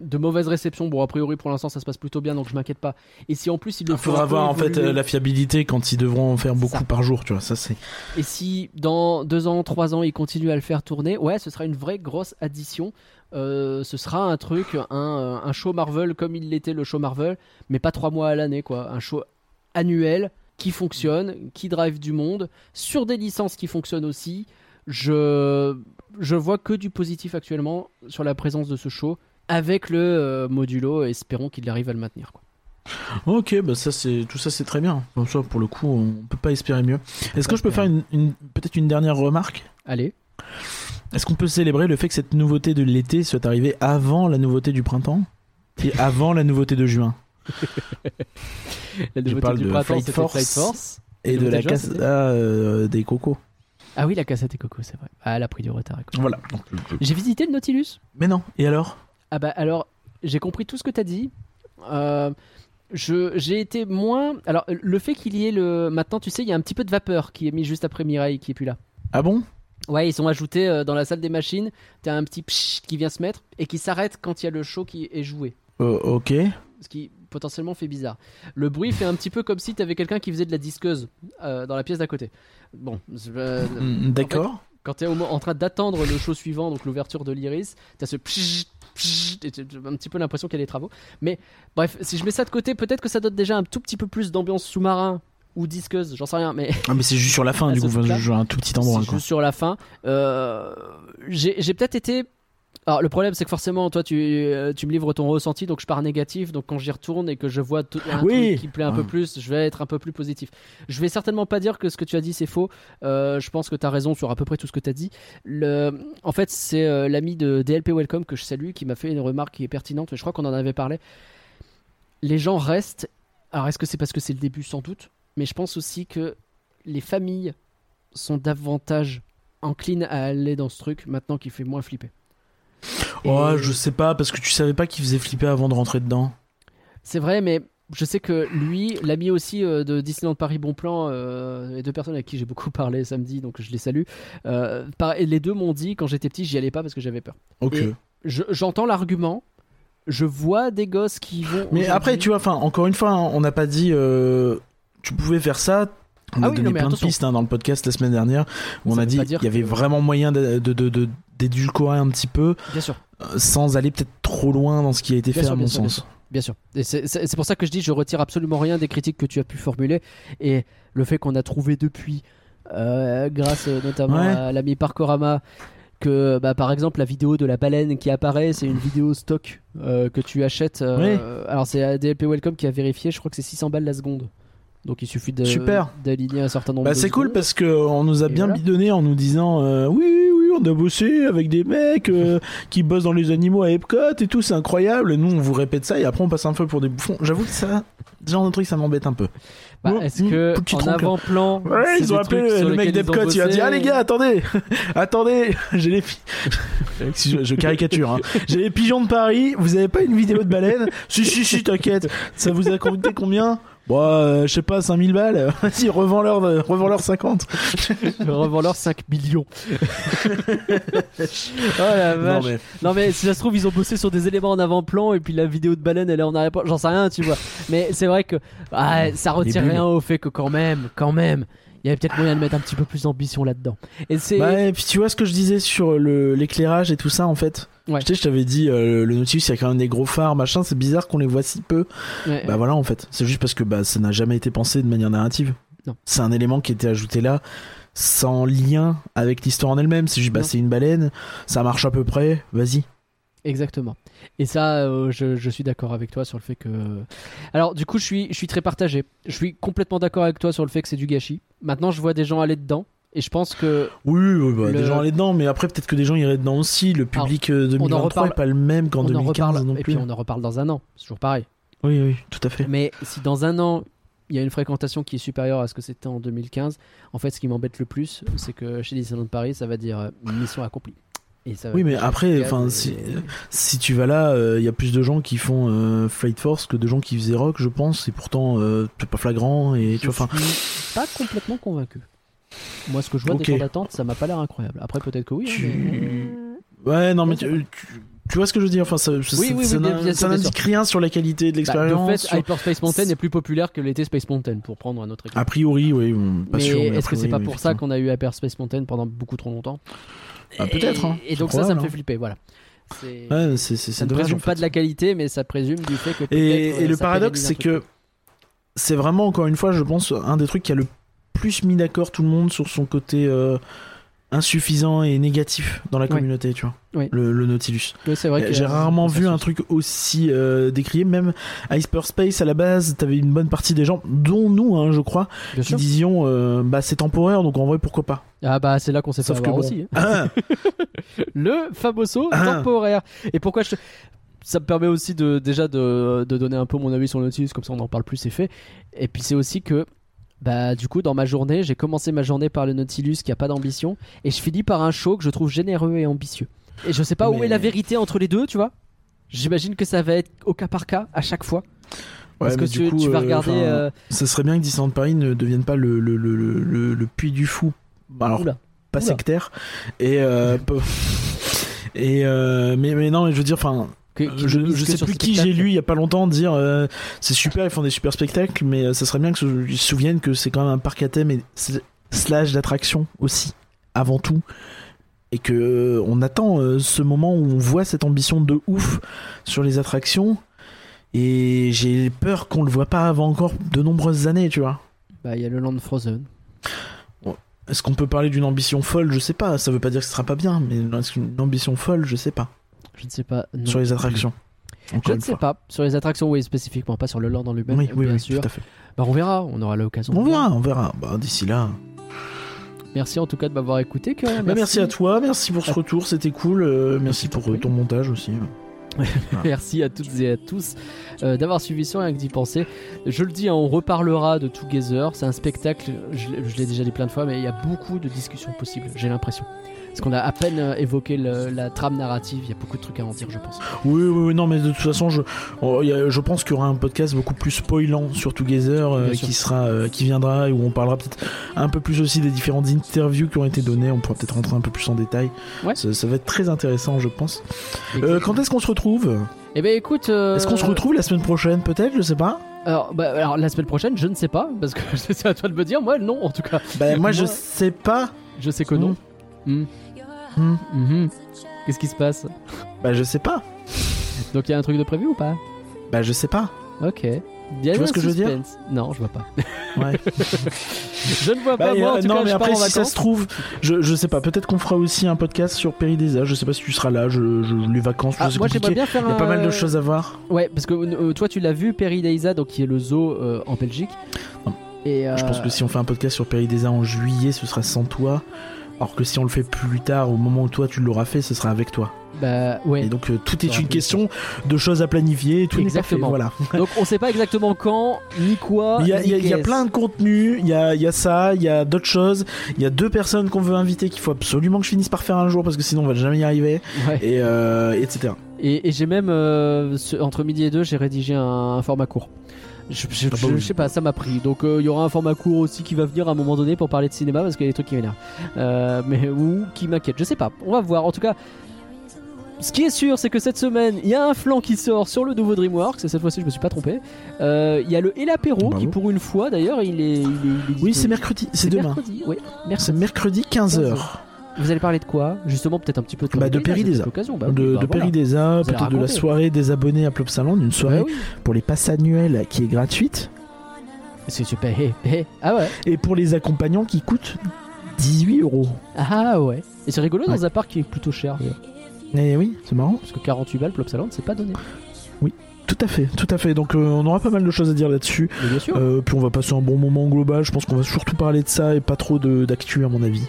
de mauvaise réception. Bon, a priori, pour l'instant, ça se passe plutôt bien, donc je m'inquiète pas. Et si en plus, il le faudra un peu voir en fait euh, la fiabilité quand ils devront en faire beaucoup ça. par jour, tu vois. Ça c'est. et si dans deux ans, trois ans, ils continuent à le faire tourner, ouais, ce sera une vraie grosse addition. Euh, ce sera un truc, un, un show Marvel comme il l'était le show Marvel, mais pas trois mois à l'année, quoi. Un show annuel qui fonctionne, qui drive du monde, sur des licences qui fonctionnent aussi. Je, je vois que du positif actuellement sur la présence de ce show avec le euh, modulo espérons qu'il arrive à le maintenir. Quoi. Ok, bah ça c'est tout ça c'est très bien. Comme ça pour le coup on peut pas espérer mieux. Est-ce que je peux faire une, une- peut-être une dernière remarque? Allez, Est-ce qu'on peut célébrer le fait que cette nouveauté de l'été soit arrivée avant la nouveauté du printemps? Et avant la nouveauté de juin? La nouveauté parle du de printemps, Flight Force. Flight Force. et de la casse c'était euh, des cocos Ah oui, la cassette et coco, c'est vrai. Ah, elle a pris du retard. écoute. Voilà. J'ai visité le Nautilus. Mais non. Et alors? Ah bah alors, j'ai compris tout ce que t'as dit. Euh, j'ai été moins. Alors, le fait qu'il y ait le. Maintenant, tu sais, il y a un petit peu de vapeur qui est mis juste après Mireille qui est plus là. Ah bon? Ouais, ils sont ajoutés euh, dans la salle des machines. T'as un petit pshh qui vient se mettre et qui s'arrête quand il y a le show qui est joué. Euh, Ok. Ce qui potentiellement fait bizarre. Le bruit fait un petit peu comme si t'avais quelqu'un qui faisait de la disqueuse euh, dans la pièce d'à côté. Bon, euh, Mm, D'accord. quand tu es en train d'attendre le show suivant, donc l'ouverture de l'iris, tu as ce t'as un petit peu l'impression qu'il y a des travaux. Mais bref, si je mets ça de côté, peut-être que ça donne déjà un tout petit peu plus d'ambiance sous-marin ou disqueuse, j'en sais rien, mais Ah mais c'est juste sur la fin du coup, enfin, je joue un tout petit endroit c'est juste sur la fin. Euh, j'ai peut-être été. Alors le problème c'est que forcément toi tu, euh, tu me livres ton ressenti donc je pars négatif donc quand j'y retourne et que je vois tout, un Oui. truc qui me plaît un peu Ouais. plus je vais être un peu plus positif. Je vais certainement pas dire que ce que tu as dit c'est faux. Euh, je pense que tu as raison sur à peu près tout ce que tu as dit. Le, en fait c'est euh, l'ami de DLP Welcome que je salue qui m'a fait une remarque qui est pertinente. Je crois qu'on en avait parlé. Les gens restent. Alors est-ce que c'est parce que c'est le début? Sans doute mais je pense aussi que les familles sont davantage enclines à aller dans ce truc maintenant qu'il fait moins flipper. Oh, Et je sais pas parce que tu savais pas qu'il faisait flipper avant de rentrer dedans. C'est vrai, mais je sais que lui, l'ami aussi euh, de Disneyland Paris Bon Plan, euh, et deux personnes avec qui j'ai beaucoup parlé samedi, donc je les salue, euh, par- et les deux m'ont dit quand j'étais petit, j'y allais pas parce que j'avais peur. Ok. Je- J'entends l'argument, je vois des gosses qui vont. Mais après, tu vois, enfin, encore une fois, hein, on n'a pas dit. euh, tu pouvais faire ça. On Ah a oui, donné non, plein attention. de pistes hein, dans le podcast la semaine dernière où on a dit qu'il y avait vraiment moyen de- de- de- de- d'édulcorer un petit peu Bien sûr. euh, sans aller peut-être trop loin dans ce qui a été Bien fait sûr, à mon sûr, bien sens. sûr. Bien sûr. Et c'est- pour ça que je dis, je retire absolument rien des critiques que tu as pu formuler. Et le fait qu'on a trouvé depuis, euh, grâce euh, notamment Ouais. à l'ami Parkorama, que bah, par exemple la vidéo de la baleine qui apparaît, c'est une vidéo stock euh, que tu achètes. euh, Alors c'est ADLP Welcome qui a vérifié, je crois que c'est 600 balles la seconde. Donc il suffit d'aligner un certain nombre Bah, c'est cool parce que on nous a bien voilà. bidonné en nous disant euh, oui oui on a bossé avec des mecs euh, qui bossent dans les animaux à Epcot et tout, c'est incroyable. Et nous, on vous répète ça et après, on passe un peu pour des bouffons. J'avoue que ça, ce genre de truc, ça m'embête un peu. Bah, Est-ce que petit en avant-plan, Ouais, ils ont appelé le mec d'Epcot, il a dit Ah les gars, attendez, attendez, j'ai les je, je caricature, hein. j'ai les pigeons de Paris, vous avez pas une vidéo de baleine? Si, si, si, t'inquiète, ça vous a coûté combien? Bon, euh, je sais pas, 5000 balles, vas-y, revends-leur euh, revends-leur 50. revends-leur 5 millions. oh la vache. Non, mais, Non mais si ça se trouve ils ont bossé sur des éléments en avant-plan et puis la vidéo de baleine elle est en arrière-plan, j'en sais rien tu vois. Mais c'est vrai que ah, ça retire rien au fait que quand même, quand même, il y avait peut-être moyen de mettre un petit peu plus d'ambition là-dedans. Et c'est Bah, et puis tu vois ce que je disais sur le- l'éclairage et tout ça en fait Ouais. Tu sais, je t'avais dit, euh, le Nautilus, il y a quand même des gros phares, machin, c'est bizarre qu'on les voit si peu. Ouais, Bah voilà, en fait. C'est juste parce que bah, ça n'a jamais été pensé de manière narrative. Non. C'est un élément qui était ajouté là sans lien avec l'histoire en elle-même. C'est juste, bah, Non. c'est une baleine, ça marche à peu près, vas-y. Exactement. Et ça, euh, je, je suis d'accord avec toi sur le fait que. Alors, du coup, je suis, je suis très partagé. Je suis complètement d'accord avec toi sur le fait que c'est du gâchis. Maintenant, je vois des gens aller dedans. Et je pense que. Oui, oui, bah, Le- des gens allaient dedans, mais après, peut-être que des gens iraient dedans aussi. Le public euh, 2023 reparle- est pas le même qu'en on en 2015 reparle. non Et plus. puis, on en reparle dans un an. C'est toujours pareil. Oui, oui, tout à fait. Mais si dans un an, il y a une fréquentation qui est supérieure à ce que c'était en 2015, en fait, ce qui m'embête le plus, c'est que chez Disneyland Paris, ça va dire euh, mission accomplie. Et ça va Oui, mais après, enfin, et- si, si tu vas là, il y a plus de gens qui font euh, Flight Force que de gens qui faisaient Rock, je pense. Et pourtant, euh, c'est pas flagrant. Et tu Je vois, enfin, suis pas complètement convaincu. Moi, ce que je vois Ok. des temps d'attente, ça m'a pas l'air incroyable. Après, peut-être que oui. hein, Tu- mais- Ouais, non, mais tu, tu- tu vois ce que je veux dire Enfin, ça, Oui, ça oui, ça n'indique rien sur la qualité de Bah, l'expérience. de fait, sur- Hyperspace Mountain est plus populaire que l'été Space Mountain, pour prendre un autre exemple. A priori, oui, bon, pas mais sûr. est-ce que c'est pas pour ça qu'on a eu Hyperspace Mountain pendant beaucoup trop longtemps? Ah, peut-être, hein. Et donc ça, ça me fait hein. flipper, voilà. C'est- Ouais, c'est c'est- ça ne présume en pas de la qualité, mais ça présume du fait que. Et, euh, le paradoxe, c'est que c'est vraiment, encore une fois, je pense, un des trucs qui a le plus mis d'accord tout le monde sur son côté euh, insuffisant et négatif dans la Ouais. communauté, tu vois. Ouais. Le, le Nautilus. Vrai que- J'ai rarement vu un truc aussi euh, décrié. Même Hyperspace, à la base, t'avais une bonne partie des gens, dont nous, hein, je crois, Bien qui sûr. disions bah bah c'est temporaire, donc en vrai, pourquoi pas? Ah bah c'est là qu'on s'est fait Sauf que avoir bon. aussi. hein. Ah, Le famoso Ah. temporaire. Et pourquoi je te- Ça me permet aussi de déjà de, de donner un peu mon avis sur le Nautilus, comme ça on en parle plus, c'est fait. Et puis c'est aussi que bah du coup dans ma journée, j'ai commencé ma journée par le Nautilus qui a pas d'ambition, et je finis par un show que je trouve généreux et ambitieux. Et je sais pas où est la vérité entre les deux, tu vois. J'imagine que ça va être au cas par cas à chaque fois. Parce Ouais, que mais tu, coup, tu vas euh, regarder. euh, Ça serait bien que Disneyland Paris ne devienne pas le, le, le, le, le- puits du fou. Alors, Oula. pas Oula. sectaire. Et. euh, et euh, mais, mais non, mais je veux dire, enfin. Que- Je, qui sais plus qui j'ai lu il y a pas longtemps dire euh, c'est super ils font des super spectacles mais euh, ça serait bien que se, souviennent que c'est quand même un parc à thème et slash d'attraction aussi avant tout. Et que euh, on attend euh, ce moment où on voit cette ambition de ouf sur les attractions. Et j'ai peur qu'on le voit pas avant encore de nombreuses années tu vois. Bah il y a le Land Frozen. est-ce qu'on peut parler d'une ambition folle? Je sais pas. Ça veut pas dire que ce sera pas bien mais est-ce qu'une ambition folle? Je sais pas Je ne sais pas. non. sur les attractions Je ne sais pas. Sur les attractions, oui, spécifiquement, pas sur le Land en lui-même, oui oui, bien oui sûr. tout à fait Bah, on verra, on aura l'occasion. on de voir. verra on verra bah, d'ici là Merci en tout cas de m'avoir écouté. Corinne. Bah, merci. à toi, merci pour ce retour, c'était cool. euh, merci pour euh, ton montage aussi. Merci à toutes et à tous euh, d'avoir suivi ça et que d'y penser. Je le dis, hein, on reparlera de Together. C'est un spectacle, je l'ai déjà dit plein de fois, mais il y a beaucoup de discussions possibles, j'ai l'impression. Parce qu'on a à peine euh, évoqué le- la trame narrative, il y a beaucoup de trucs à en dire, je pense. Oui, oui, oui, non, mais de toute façon, je, oh, je pense qu'il y aura un podcast beaucoup plus spoilant sur Together euh, qui sera, euh, qui viendra et où on parlera peut-être un peu plus aussi des différentes interviews qui ont été données. On pourra peut-être rentrer un peu plus en détail. Ouais. Ça, ça va être très intéressant, je pense. Euh, quand est-ce qu'on se retrouve? Eh ben écoute. euh, Est-ce qu'on se retrouve la semaine prochaine, peut-être? Je sais pas. alors, bah, alors, la semaine prochaine, je ne sais pas, parce que c'est à toi de me dire. Moi, non, en tout cas. Bah, moi, je Moi- sais pas. Je sais que non. Hmm. Hmm. Mhm. Qu'est-ce qui se passe Bah, je sais pas. Donc il y a un truc de prévu ou pas Bah, je sais pas. Ok. Tu vois ce que je veux dire. Non, je vois pas. Ouais. je ne vois Bah, pas. Moi, en euh, tout non, cas, mais je après, si ça se trouve, je, je sais pas, peut-être qu'on fera aussi un podcast sur Péridesa. Je sais pas si tu seras là, je, je- les vacances, Ah, moi, j'aimerais bien faire Il y a pas mal de choses à voir. Ouais, parce que euh, toi, tu l'as vu, Perideisa, donc qui est le zoo euh, en Belgique. Non. Et euh, Je pense que si on fait un podcast sur Péridesa en juillet, ce sera sans toi. Alors que si on le fait plus tard, au moment où toi tu l'auras fait, ce sera avec toi. Bah ouais. Et donc euh, tout est une question de choses à planifier. Tout. Exactement. Voilà. Donc on sait pas exactement quand, ni quoi. Il y a, y plein de contenus, il y a, il y a ça, il y a d'autres choses, il y a deux personnes qu'on veut inviter qu'il faut absolument que je finisse par faire un jour parce que sinon on va jamais y arriver, Ouais. et euh, etc. Et, et j'ai même euh, entre midi et deux, j'ai rédigé un, un format court. Je, je- Ah bah je- oui. je sais pas, ça m'a pris. Donc euh, il y aura un format court aussi qui va venir à un moment donné pour parler de cinéma parce qu'il y a des trucs qui m'énervent. Euh, mais ou qui m'inquiètent, je sais pas. On va voir. En tout cas, ce qui est sûr, c'est que cette semaine, il y a un flanc qui sort sur le nouveau DreamWorks. Et cette fois-ci, je me suis pas trompé. Euh, Il y a le Et l'apéro Bravo. qui, pour une fois, d'ailleurs, il est. il est- il est Oui, c'est mercredi, c'est demain. mercredi. Oui, C'est mercredi. mercredi 15h. Vous allez parler de quoi Justement, peut-être un petit peu de, Bah, de Péridesa. Bah, de oui, bah, de voilà. Péridesa, allez peut-être de la soirée des abonnés à Plopsaland, une soirée Bah oui. pour les passes annuelles qui est gratuite, C'est super. Ah ouais. et pour les accompagnants qui coûtent 18 euros. Ah ouais. Et c'est rigolo Ouais. dans un parc qui est plutôt cher. Et oui, c'est marrant. Parce que 48 balles, Plopsaland, c'est pas donné. Tout à fait, tout à fait. Donc euh, on aura pas mal de choses à dire là-dessus. Euh, puis on va passer un bon moment global. Je pense qu'on va surtout parler de ça et pas trop d'actu à mon avis.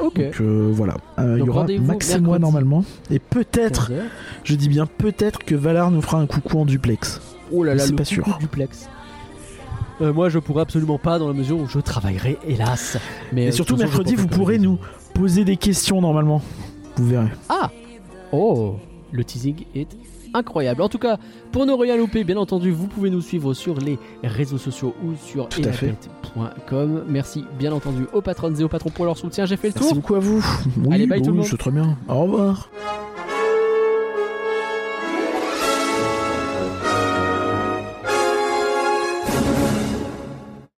ok. Donc euh, voilà. Il y aura Max et moi normalement. Et peut-être, 15 heures. je dis bien peut-être que Valar nous fera un coucou en duplex. Oh là là, c'est pas coucou sûr. duplex. Euh, moi, je pourrais absolument pas dans la mesure où je travaillerai, hélas. Mais Et surtout mercredi, vous pourrez nous poser des questions normalement. Vous verrez. Ah Oh Le teasing est incroyable. En tout cas, pour ne rien louper, bien entendu, vous pouvez nous suivre sur les réseaux sociaux ou sur elapet.com. Merci bien entendu aux patrons et aux patrons pour leur soutien. J'ai fait le Merci tour. beaucoup à vous. Oui, Allez, bye tout le monde. C'est très bien. Au revoir.